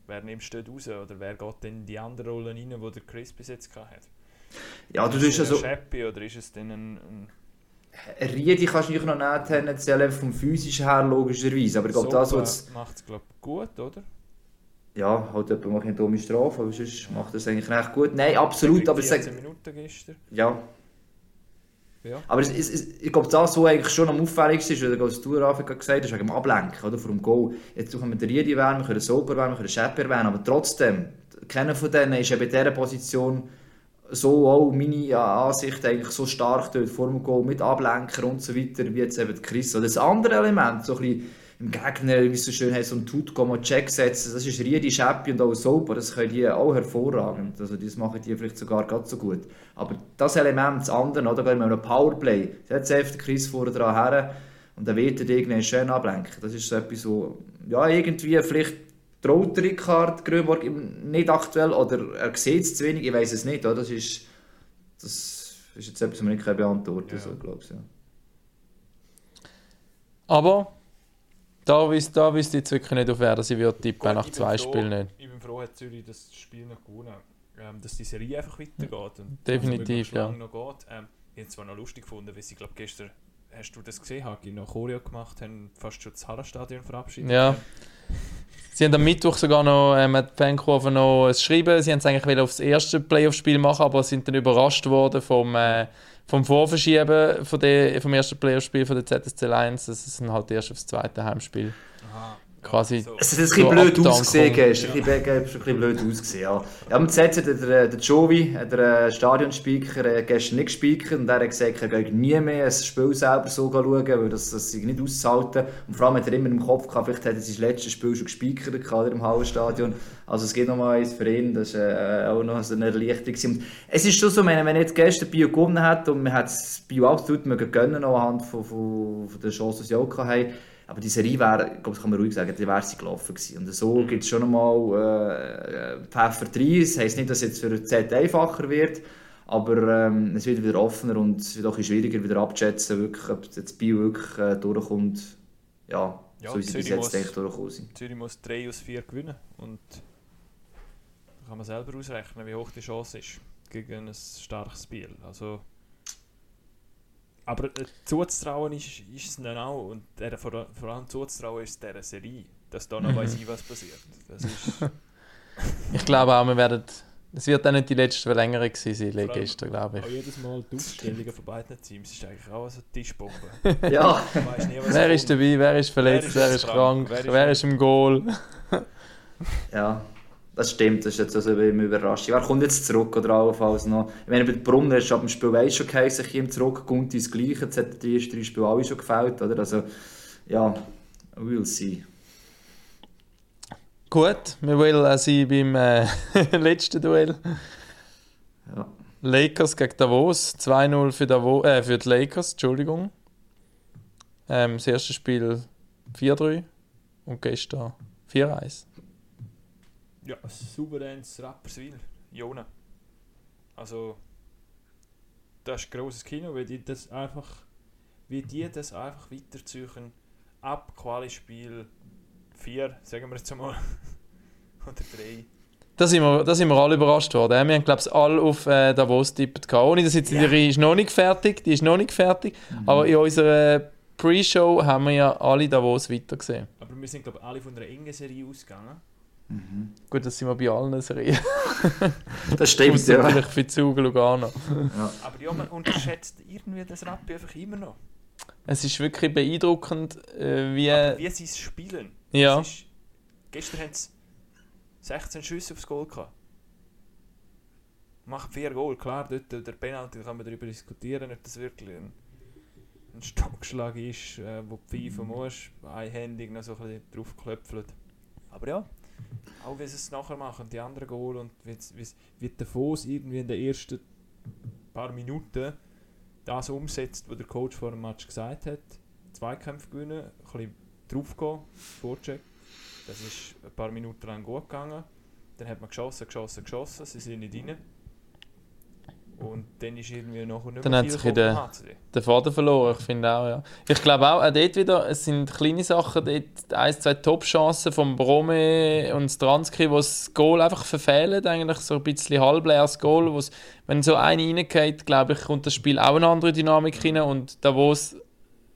wer nimmst du raus oder wer geht denn in die andere Rolle rein, die der Chris bis jetzt gehabt hat? Ja, du ist tust es also... ein Scheppi oder ist es dann ein, ein Riedi kannst du nicht noch nehmen, tendenziell vom physischen her logischerweise, aber ich glaube, das, was... macht es glaube ich gut, oder? Ja, halt jemand macht eine dumme Strafe, aber sonst macht das eigentlich recht gut. Nein, absolut, aber ich sag... 14 Minuten gestern. Ja, Aber es, es, es, ich glaube, das, was eigentlich schon am auffälligsten ist, was du gerade gesagt hast, wegen dem Ablenken oder, vom Goal. Jetzt können wir den Riedi erwähnen, wir können den Sober erwähnen, wir können den Schäpper erwähnen, aber trotzdem, keiner von denen ist eben in dieser Position so auch meine ja, Ansicht eigentlich so stark dort vor dem Goal mit Ablenker und so weiter, wie jetzt eben Chris. Oder das andere Element, so ein bisschen im Gegner, wie es so schön heißt, so ein Tutko mal Check setzen, das ist Riedi, Schäppi und auch Sober, das können die auch hervorragend. Also das machen die vielleicht sogar ganz so gut. Aber das Element, das andere, oder, wenn man einem Powerplay, einfach den Chris vorne dran her und dann wird er irgendwann schön ablenken. Das ist so etwas, so, ja, irgendwie vielleicht traut Ricard Grönborg nicht aktuell oder er sieht es zu wenig, ich weiß es nicht. Oder? Das, ist, das ist jetzt etwas, was man nicht beantworten kann, Ja. so, glaube ich. Ja. Aber da wüsste da wüsste ich jetzt wirklich nicht, auf wer dass ich würde tippen Gut, nach ich zwei froh- Spielen nicht. Ich bin froh, hat Zürich das Spiel noch gewonnen. Ähm, dass die Serie einfach weitergeht. Und Definitiv, ja. noch geht. Ähm, ich habe es zwar noch lustig gefunden, weil sie, glaube gestern, hast du das gesehen, Hagi, noch Choreo gemacht haben, fast schon das Hallenstadion verabschiedet. Ja. Sie haben am Mittwoch sogar noch ähm, die Fankurve noch ein Schreiben. Sie haben es eigentlich wieder aufs erste Playoff-Spiel machen, aber sind dann überrascht worden vom, äh, vom Vorverschieben von der, vom ersten Playoff-Spiel von der ZSC Lions. Das ist dann halt erst aufs zweite Heimspiel. Aha. Quasi- so. Es hat ein So bisschen blöd ausgesehen gestern. Ein bisschen, ein bisschen blöd ausgesehen, ja. ja am ZZ hat der, der Jovi, der äh, Stadionspeaker, äh, gestern nicht gespeichert und er hat gesagt, er geht nie mehr ein Spiel selber so schauen, weil das, das sei nicht auszuhalten. Und vor allem hat er immer im Kopf gehabt, vielleicht hat er sein letztes Spiel schon gespeichert gehabt, im Hallenstadion. Also es geht nochmal eins für ihn, das war äh, auch noch so eine Erleichterung. Und es ist schon so, wenn wenn jetzt gestern Bio gewonnen hat und man hat das Bio absolut gönnen, anhand von, von, von der Chance, die sie auch hatten, aber die Serie wäre, ich glaube, das kann man ruhig sagen, die wäre sie gelaufen gewesen. Und so gibt es schon einmal äh, Pfeffer rein. Das heisst nicht, dass es jetzt für die Z einfacher wird, aber ähm, es wird wieder offener und es wird auch schwieriger wieder abzuschätzen, wirklich, ob jetzt Bio wirklich äh, durchkommt. Ja, Ja, so wie sie bis jetzt echt durchgekommen sind. Zürich muss 3 aus 4 gewinnen. Und da kann man selber ausrechnen, wie hoch die Chance ist gegen ein starkes Spiel. Also, aber äh, zuzutrauen ist, ist es dann auch. Und der, vor, vor allem zuzutrauen ist dieser Serie, dass da noch Mhm. weiss ich, was passiert. Das ist, Ich glaube auch, wir werden. Es wird auch nicht die letzte Verlängerung sein, allem- gestern, glaube auch ich. jedes Mal die Aufstellungen von beiden Teams ist eigentlich auch so eine Tischbombe. Ja, nie, Wer ist kommt. dabei, wer ist verletzt, Wer ist wer ist krank, krank, wer ist- wer ist im Goal. ja. Das stimmt, das ist jetzt also immer überraschend. Wer kommt jetzt zurück oder allenfalls noch? Ich meine, bei den Brunner ist ab dem Spiel 1 schon geheißen, ich ihm zurück, kommt ins Gleiche. Jetzt hat die ersten drei Spiele alle schon gefällt, oder? Also, ja, we'll see. Gut, wir wollen auch sein beim äh, letzten Duell. Ja. Lakers gegen Davos. 2-0 für, Davos, äh, für die Lakers, Entschuldigung. Ähm, das erste Spiel 4-3 und gestern 4-1. Ja, ein souveränes Rapperswil, Jona. Also, das ist grosses Kino, weil die das einfach, wie die das einfach weiterziehen. Ab Quali-Spiel 4, sagen wir jetzt einmal. Oder 3. Da sind, wir, da sind wir alle überrascht worden. äh. Wir haben, glaube ich, alle auf äh, Davos gehabt. Ohne dass jetzt die Serie ist noch nicht fertig, die ist noch nicht fertig. Aber in unserer Pre-Show haben wir ja alle Davos weitergesehen. Aber wir sind, glaube ich, alle von einer engen Serie ausgegangen. Gut, das sind wir bei allen Serien. Das stimmt, ja. vielleicht für Zug Lugano. Aber ja, man unterschätzt irgendwie das Rappi einfach immer noch. Es ist wirklich beeindruckend, äh, wie... Aber wie sie es spielen. Ja. Es ist, gestern haben sie 16 Schüsse aufs Goal gehabt. Macht 4 Goal, klar, dort der Penalty, da kann man darüber diskutieren, ob das wirklich ein, ein Stockschlag ist, äh, wo du pfeifen musst, einhändig noch so ein bisschen draufklöpfelt. Aber ja, auch wie sie es nachher machen, die anderen Goal und wie, wie, wie der Foss irgendwie in den ersten paar Minuten das umsetzt, was der Coach vor dem Match gesagt hat. Zweikämpfe gewinnen, ein bisschen draufgehen, Vorcheck. Das ist ein paar Minuten lang gut gegangen. Dann hat man geschossen, geschossen, geschossen, sie sind nicht rein. Und dann ist irgendwie nachher nicht Dann hat sich der- HCD. den Faden verloren, ich finde auch, ja. Ich glaube auch, auch dort wieder, es sind kleine Sachen, dort ein, zwei Top-Chancen vom Brome und Stransky, wo das Goal einfach verfehlen, eigentlich so ein bisschen halbleeres Goal, wo's, wenn so eine reingeht, glaube ich, kommt das Spiel auch eine andere Dynamik rein und da wo es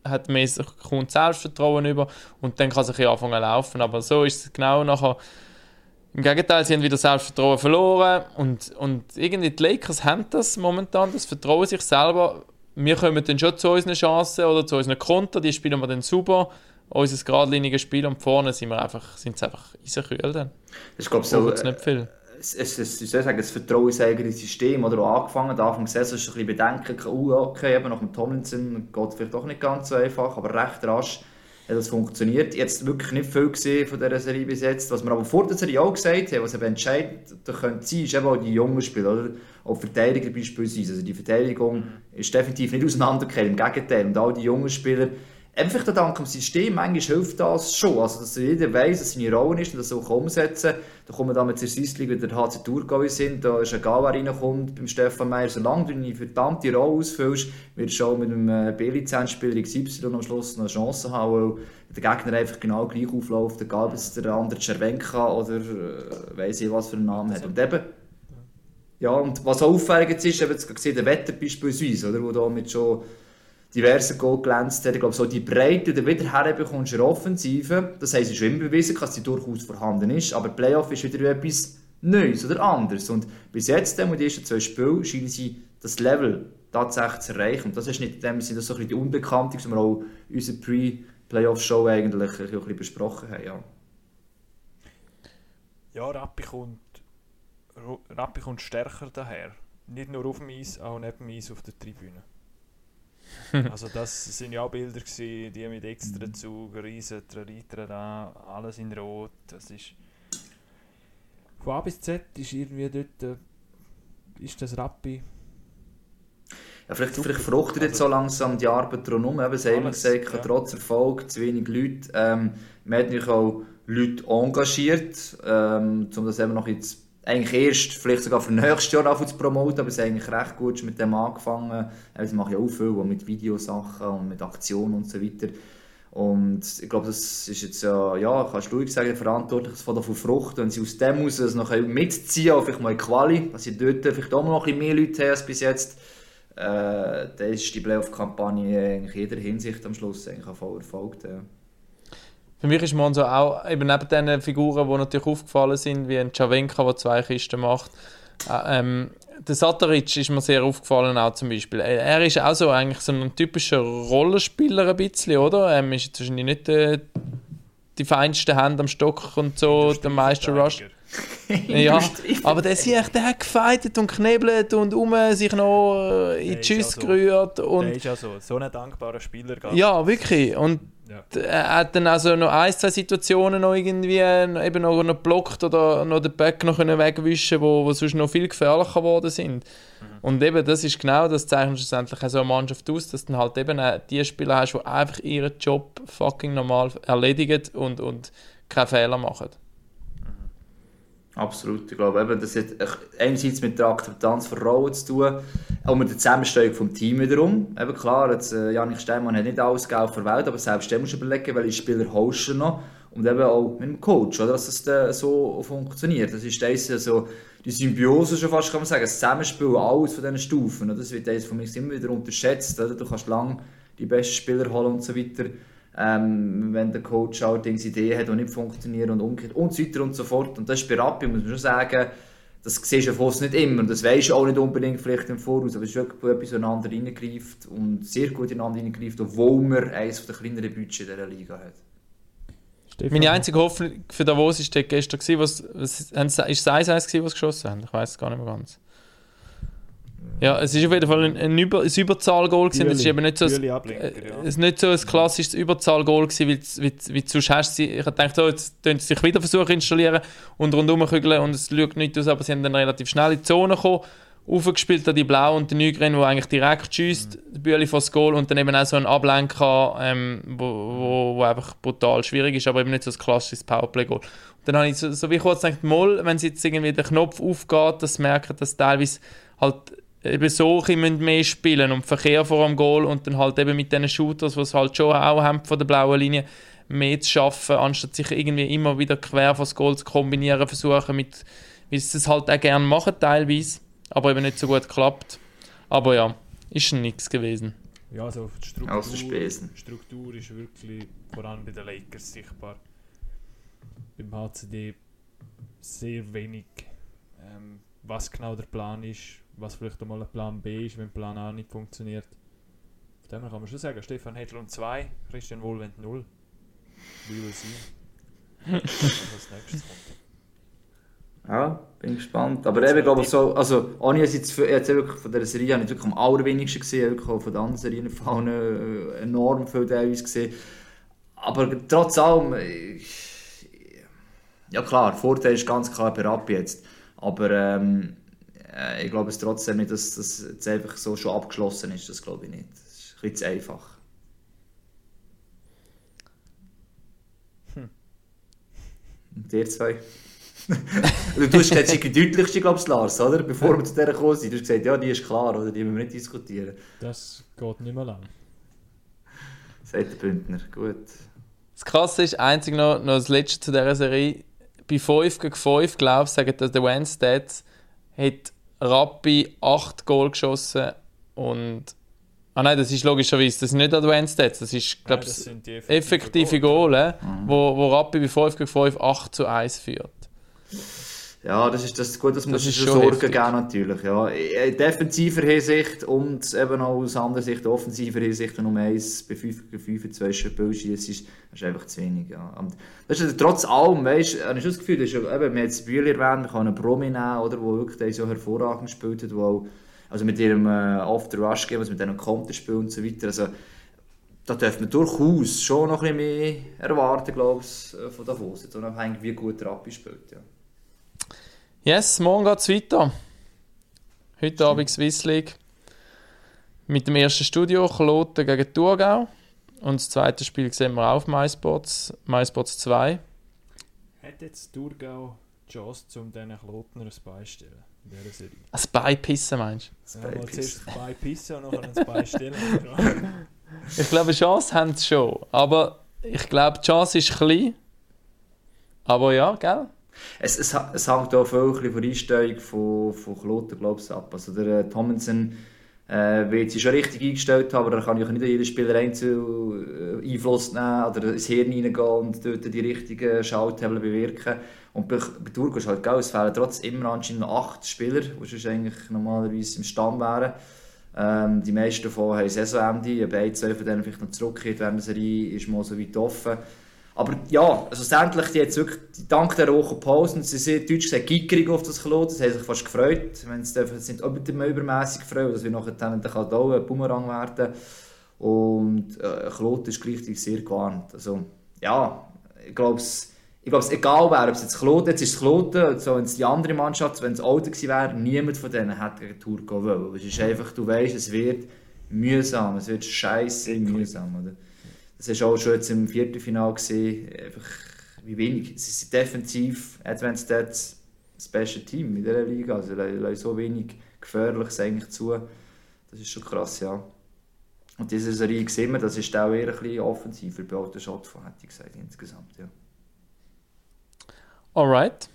hat mehr kommt Selbstvertrauen über und dann kann es ein bisschen anfangen zu laufen, aber so ist es genau nachher im Gegenteil, sie haben wieder Selbstvertrauen verloren und, und irgendwie die Lakers haben das momentan, das Vertrauen sich selber. Wir kommen dann schon zu unseren Chancen oder zu unseren Konter, die spielen wir dann super. Unser geradliniges Spiel und vorne sind wir einfach, sind es einfach eisekühl dann. Das ist, glaube ich, So, es nicht viel. es, es, es, soll ich sagen, das Vertrauen ins eigene System, oder auch angefangen, am Anfang der Saison ist ein bisschen bedenken, uh, okay, eben nach dem Tomlinson geht es vielleicht doch nicht ganz so einfach, aber recht rasch hat das funktioniert. Jetzt wirklich nicht viel gesehen von dieser Serie bis jetzt. Was wir aber vor der Serie auch gesagt haben, was eben entscheidend da könnte sein, ist eben auch die jungen Spieler, oder? Auch Verteidiger beispielsweise. Also die Verteidigung ist definitiv nicht auseinandergefallen, im Gegenteil. Und all die jungen Spieler, Einfach dank dem System, manchmal hilft das schon. Also, dass jeder weiss, dass seine Rolle ist und das so umsetzen kann. Da kommen wir dann mit der wieder der HC Thurgau sind. Da ist ein Gal, der reinkommt beim Stefan Meyer. Solange du eine verdammte Rolle ausfüllst, wirst du schon mit einem äh, B-Lizenzspieler XY am Schluss noch eine Chance haben, weil der Gegner einfach genau gleich aufläuft, egal ob es der andere Cervenka oder äh, weiss ich was für einen Namen hat. Und eben, ja, und was auch auffällig ist, eben jetzt gesehen, der Wetter beispielsweise, oder, wo da mit schon diverse Goal glänzt hat. Ich glaube, so die Breite, die wieder herbekommst in der Offensive, das haben sie schon immer bewiesen, dass sie durchaus vorhanden ist, aber Playoff ist wieder etwas Neues oder anderes. Und bis jetzt, mit den ersten zwei Spielen, scheinen sie das Level tatsächlich zu erreichen. Und das ist nicht in dem Sinne so ein bisschen die Unbekannte, die wir auch in unserer Pre-Playoff-Show eigentlich ein bisschen besprochen haben. Ja. Ja, Rappi kommt, Rappi kommt stärker daher. Nicht nur auf dem Eis, auch neben dem Eis auf der Tribüne. also das sind ja auch Bilder gewesen, die mit extra Zug, riesen Reiter da, alles in Rot. Das ist von A bis Z ist irgendwie dort äh, ist das Rappi. Ja, vielleicht, Super. vielleicht fruchtet jetzt Also- so langsam die Arbeit rundherum. Eben, sie haben gesagt, ja. trotz Erfolg, zu wenig Leute. Ähm, man hat natürlich auch Leute engagiert, ähm, um das eben noch jetzt eigentlich erst, vielleicht sogar für nächstes Jahr anfangen zu promoten, aber es ist eigentlich recht gut mit dem angefangen. Äh, sie machen ja auch viel, mit Videosachen und mit Aktionen und so weiter. Und ich glaube, das ist jetzt ja, ja kannst du ruhig sagen, verantwortlich von davon Frucht, wenn sie aus dem heraus es noch mitziehen, auch vielleicht mal in Quali, dass sie dort vielleicht auch noch ein bisschen mehr Leute haben als bis jetzt, äh, dann ist die Playoff-Kampagne in jeder Hinsicht am Schluss eigentlich voll erfolgt. Ja. Für mich ist Monzo auch, eben neben diesen Figuren, die natürlich aufgefallen sind, wie ein Czawenka, der zwei Kisten macht, äh, ähm, der Sataric ist mir sehr aufgefallen auch zum Beispiel. Er, er ist auch so eigentlich so ein typischer Rollenspieler ein bisschen, oder? Ähm, ist wahrscheinlich nicht äh, die feinsten Hände am Stock und so, der meiste Rush. Ja, aber der, sich, der hat gefeitet und knebelt und um sich noch äh, in die Der Schüsse auch so. gerührt. Der Und, ist ja so, so ein dankbarer Spieler. gell? ja, wirklich. Und Ja. er hat dann also noch ein, zwei Situationen noch irgendwie äh, eben noch, noch blockt oder noch den Back noch können wegwischen wo, wo sonst noch viel gefährlicher geworden sind. Und eben, das ist genau das zeichnet schlussendlich auch so eine Mannschaft aus, dass du dann halt eben auch die Spieler hast, die einfach ihren Job fucking normal erledigen und, und keine Fehler machen. Absolut, ich glaube, eben, das hat einerseits mit der Akzeptanz von Rollen zu tun, auch mit der Zusammenstellung vom Team wiederum. Eben klar, jetzt, äh, Janik Steinmann hat nicht alles Geld der Welt, aber selbst dem musst du überlegen, welche Spieler holst du noch und eben auch mit dem Coach, oder, dass das dann so funktioniert. Das ist das, also, die Symbiose schon fast, kann man sagen, das Zusammenspiel, alles von diesen Stufen. Und das wird eines von mir immer wieder unterschätzt. Oder? Du kannst lange die besten Spieler holen und so weiter. Ähm, wenn der Coach allerdings Ideen hat, die nicht funktionieren und umgekehrt und so weiter und so fort. Und das ist bei Rappi, muss man schon sagen, das siehst du fast nicht immer und das weisst du auch nicht unbedingt vielleicht im Voraus, aber es ist wirklich wo etwas ineinander reingreift und sehr gut ineinander reingreift, obwohl man eines der kleineren Budgets in dieser Liga hat. Stefan, Meine einzige Hoffnung für Davos war gestern, gewesen, was, was, ist es 1-1 gewesen, was sie geschossen haben? Ich weiß es gar nicht mehr ganz. Ja, es ist auf jeden Fall ein, ein, Über, ein Überzahlgoal gewesen. Es ist eben nicht so, ein- äh, ja. nicht so ein klassisches Überzahlgoal gewesen, weil, es- weil, wie sonst hast du sie, ich dachte, so, jetzt tun sie sich wieder versuchen zu installieren und rundherum kügeln und es schaut nicht aus, aber sie haben dann relativ schnell in die Zone gekommen, aufgespielt an die Blau und der Nygren, der eigentlich direkt schießt, Mhm. Bühli vor das Goal und dann eben auch so ein Ablenker, ähm, wo, wo, wo einfach brutal schwierig ist, aber eben nicht so ein klassisches Powerplay-Goal. Und dann habe ich so, so wie kurz gedacht, mal, wenn sie jetzt irgendwie der Knopf aufgeht, dass sie merken, dass teilweise halt eben solche müssen mehr spielen und Verkehr vor dem Goal und dann halt eben mit diesen Shooters, die es halt schon auch haben von der blauen Linie, mehr zu schaffen, anstatt sich irgendwie immer wieder quer vor das Goal zu kombinieren, versuchen mit, wie sie es halt auch gerne machen teilweise, aber eben nicht so gut klappt. Aber ja, ist schon nichts gewesen. Ja, also die Struktur. Struktur ist wirklich vor allem bei den Lakers sichtbar. Beim HCD sehr wenig, ähm, was genau der Plan ist, was vielleicht einmal ein Plan B ist, wenn Plan A nicht funktioniert. Von dem kann man schon sagen, Stefan Hedlund 2, Christian Wohlwend 0. Wie will sie? Was als nächstes kommt. Ja, bin gespannt. Aber eben, glaube ich, so, also, ohne jetzt, jetzt, wirklich von dieser Serie habe ich wirklich am allerwenigsten gesehen, wirklich auch von den anderen Serien äh, enorm viel teilweise gesehen. Aber trotz allem, ich, ja klar, Vorteil ist ganz klar bei Rappi jetzt. Aber ähm, äh, ich glaube es trotzdem nicht, dass das jetzt einfach so schon abgeschlossen ist. Das glaube ich nicht. Das ist ein bisschen zu einfach. Und ihr zwei? Du hast gesagt, die deutlichste, glaube ich, Lars, oder? Bevor wir zu dieser gekommen sind. Du hast gesagt, ja, die ist klar, oder? Die müssen wir nicht diskutieren. Das geht nicht mehr lang. Sagt der Bündner. Gut. Das Krasse ist, einzig noch, noch das Letzte zu dieser Serie, bei 5 gegen 5, glaube ich, sagen dass der Stats hat Rappi 8 Goal geschossen und Ah nein, das ist logischerweise, das sind nicht Advanced Stats, das ist, glaube ich, sind die effektive Goal, äh, wo, wo Rappi bei 5 gegen 5 8 zu 1 führt. Ja, das ist, das gut, das muss ist es schon Sorgen heftig. geben, natürlich. Ja. In defensiver Hinsicht und eben auch aus anderer Sicht, offensiver Hinsicht, um eins bei 5 gegen 5 zwei Spiele schießt, ist, das ist einfach zu wenig. Ja. Und das ist trotz allem, weißt du, habe ich das Gefühl, das ist, eben, wir haben jetzt Bühler erwähnt, man kann einen Promi nehmen, oder, wo wirklich der so hervorragend gespielt hat, wo also mit ihrem äh, Off-the-Rush-Game, also mit diesem Konterspiel und so weiter, also da dürfen wir durchaus schon noch ein bisschen mehr erwarten, glaube ich, äh, von Davos. Jetzt unabhängig, wie gut der Rappi spielt. Ja. Yes, morgen geht es weiter. Heute Abend Swiss League. Mit dem ersten Studio Kloten gegen Thurgau. Und das zweite Spiel sehen wir auch auf MySports, MySports 2. Hat jetzt Thurgau die Chance, um diesen Klotner ein Bein zu stellen? In dieser Serie. Ein Beipissen meinst Ja, Bein mal pissen. zuerst ein Bein pissen und nachher ein Bein stellen. du? Ich glaube, eine Chance haben sie schon. Aber ich glaube, die Chance ist klein. Aber ja, gell? Es, es, es hängt auch viel von der Einstellung von, von Kloten, ich, ab. Also der äh, Tomlinson äh, wird sich schon richtig eingestellt haben, aber er kann ja nicht jeder Spieler einzeln äh, Einfluss nehmen oder ins Hirn hineingehen und dort die richtigen Schalthebel bewirken. Und bei, bei Turco ist halt geil, es fehlen trotzdem immer anscheinend acht Spieler, die sonst eigentlich normalerweise im Stamm wären. Ähm, die meisten davon haben Saisonende, ob ein, zwei von denen vielleicht noch zurückkehrt während der Serie, ist mal so weit offen. Aber ja, also die jetzt wirklich, dank der hohen Pausen, sie sind deutsch gesagt gickerig auf das Klot, sie haben sich fast gefreut, wenn sie dürfen, sind auch über- übermässig gefreut, dass wir nachher dann, da auch ein Bumerang werden und äh, Klot ist gleichzeitig sehr gewarnt. Also ja, ich glaube ich glaube, egal wer, ob es jetzt Kloten, jetzt ist es Kloten, so, wenn es die andere Mannschaft, wenn es Alter gewesen wäre, niemand von denen hätte gegen Tour gehen wollen. Es ist einfach, du weißt, es wird mühsam, es wird scheiße mühsam. Oder? Das war auch schon jetzt im Viertelfinale gesehen, einfach wie wenig. Sie sind defensiv, Advanced Stats, das beste Team in dieser Liga. Also, sie lassen so wenig Gefährliches eigentlich zu. Das ist schon krass, ja. Und diese Serie sehen wir, das ist auch eher ein bisschen offensiver bei alten Shot von, hätte ich gesagt, insgesamt, ja. Alright.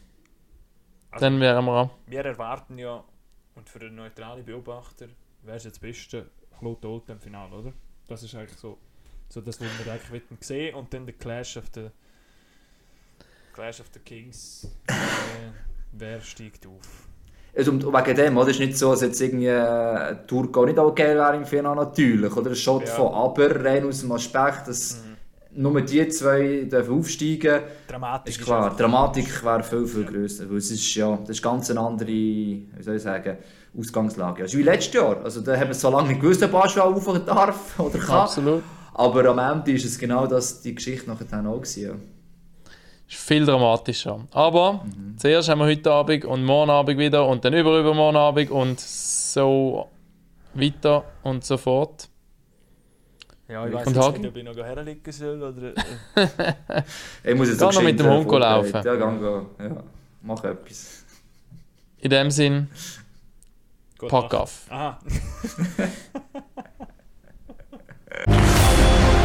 Also- Dann wären wir. Wir erwarten ja, und für einen neutralen Beobachter, wäre es jetzt das beste Kloten Olten im Finale, oder? Das ist eigentlich so, so das, was wir eigentlich sehen und dann der Clash of the Clash of the Kings. Äh, wer steigt auf? Also, und wegen dem, oder? Es ist nicht so, dass jetzt irgendwie äh, Turco nicht auch geil wäre im Finale, natürlich. Oder ein Shot Ja. von aber, rein aus dem Aspekt, dass nur die zwei dürfen aufsteigen Dramatisch ist klar. Einfach- Dramatik wäre viel, viel grösser. Weil es ist, ja, das ist ganz eine andere, wie soll ich sagen, Ausgangslage. Also wie letztes Jahr. Also, da haben wir so lange nicht gewusst, ob Aschwell auf darf oder kann. Absolut. Aber am Ende ist es genau das, die Geschichte nachher dann auch gewesen. Ja. Ist viel dramatischer. Aber zuerst haben wir heute Abend und morgen Abend wieder und dann über übermorgen Abend und so weiter und so fort. Ja, ich weiß nicht, ob ich noch herliegen soll oder... Äh, Ich muss jetzt auch noch mit dem Hund laufen. Ja, gang, go. ja. Mach etwas. In dem Sinn, gut, pack auf. Aha. フフフ。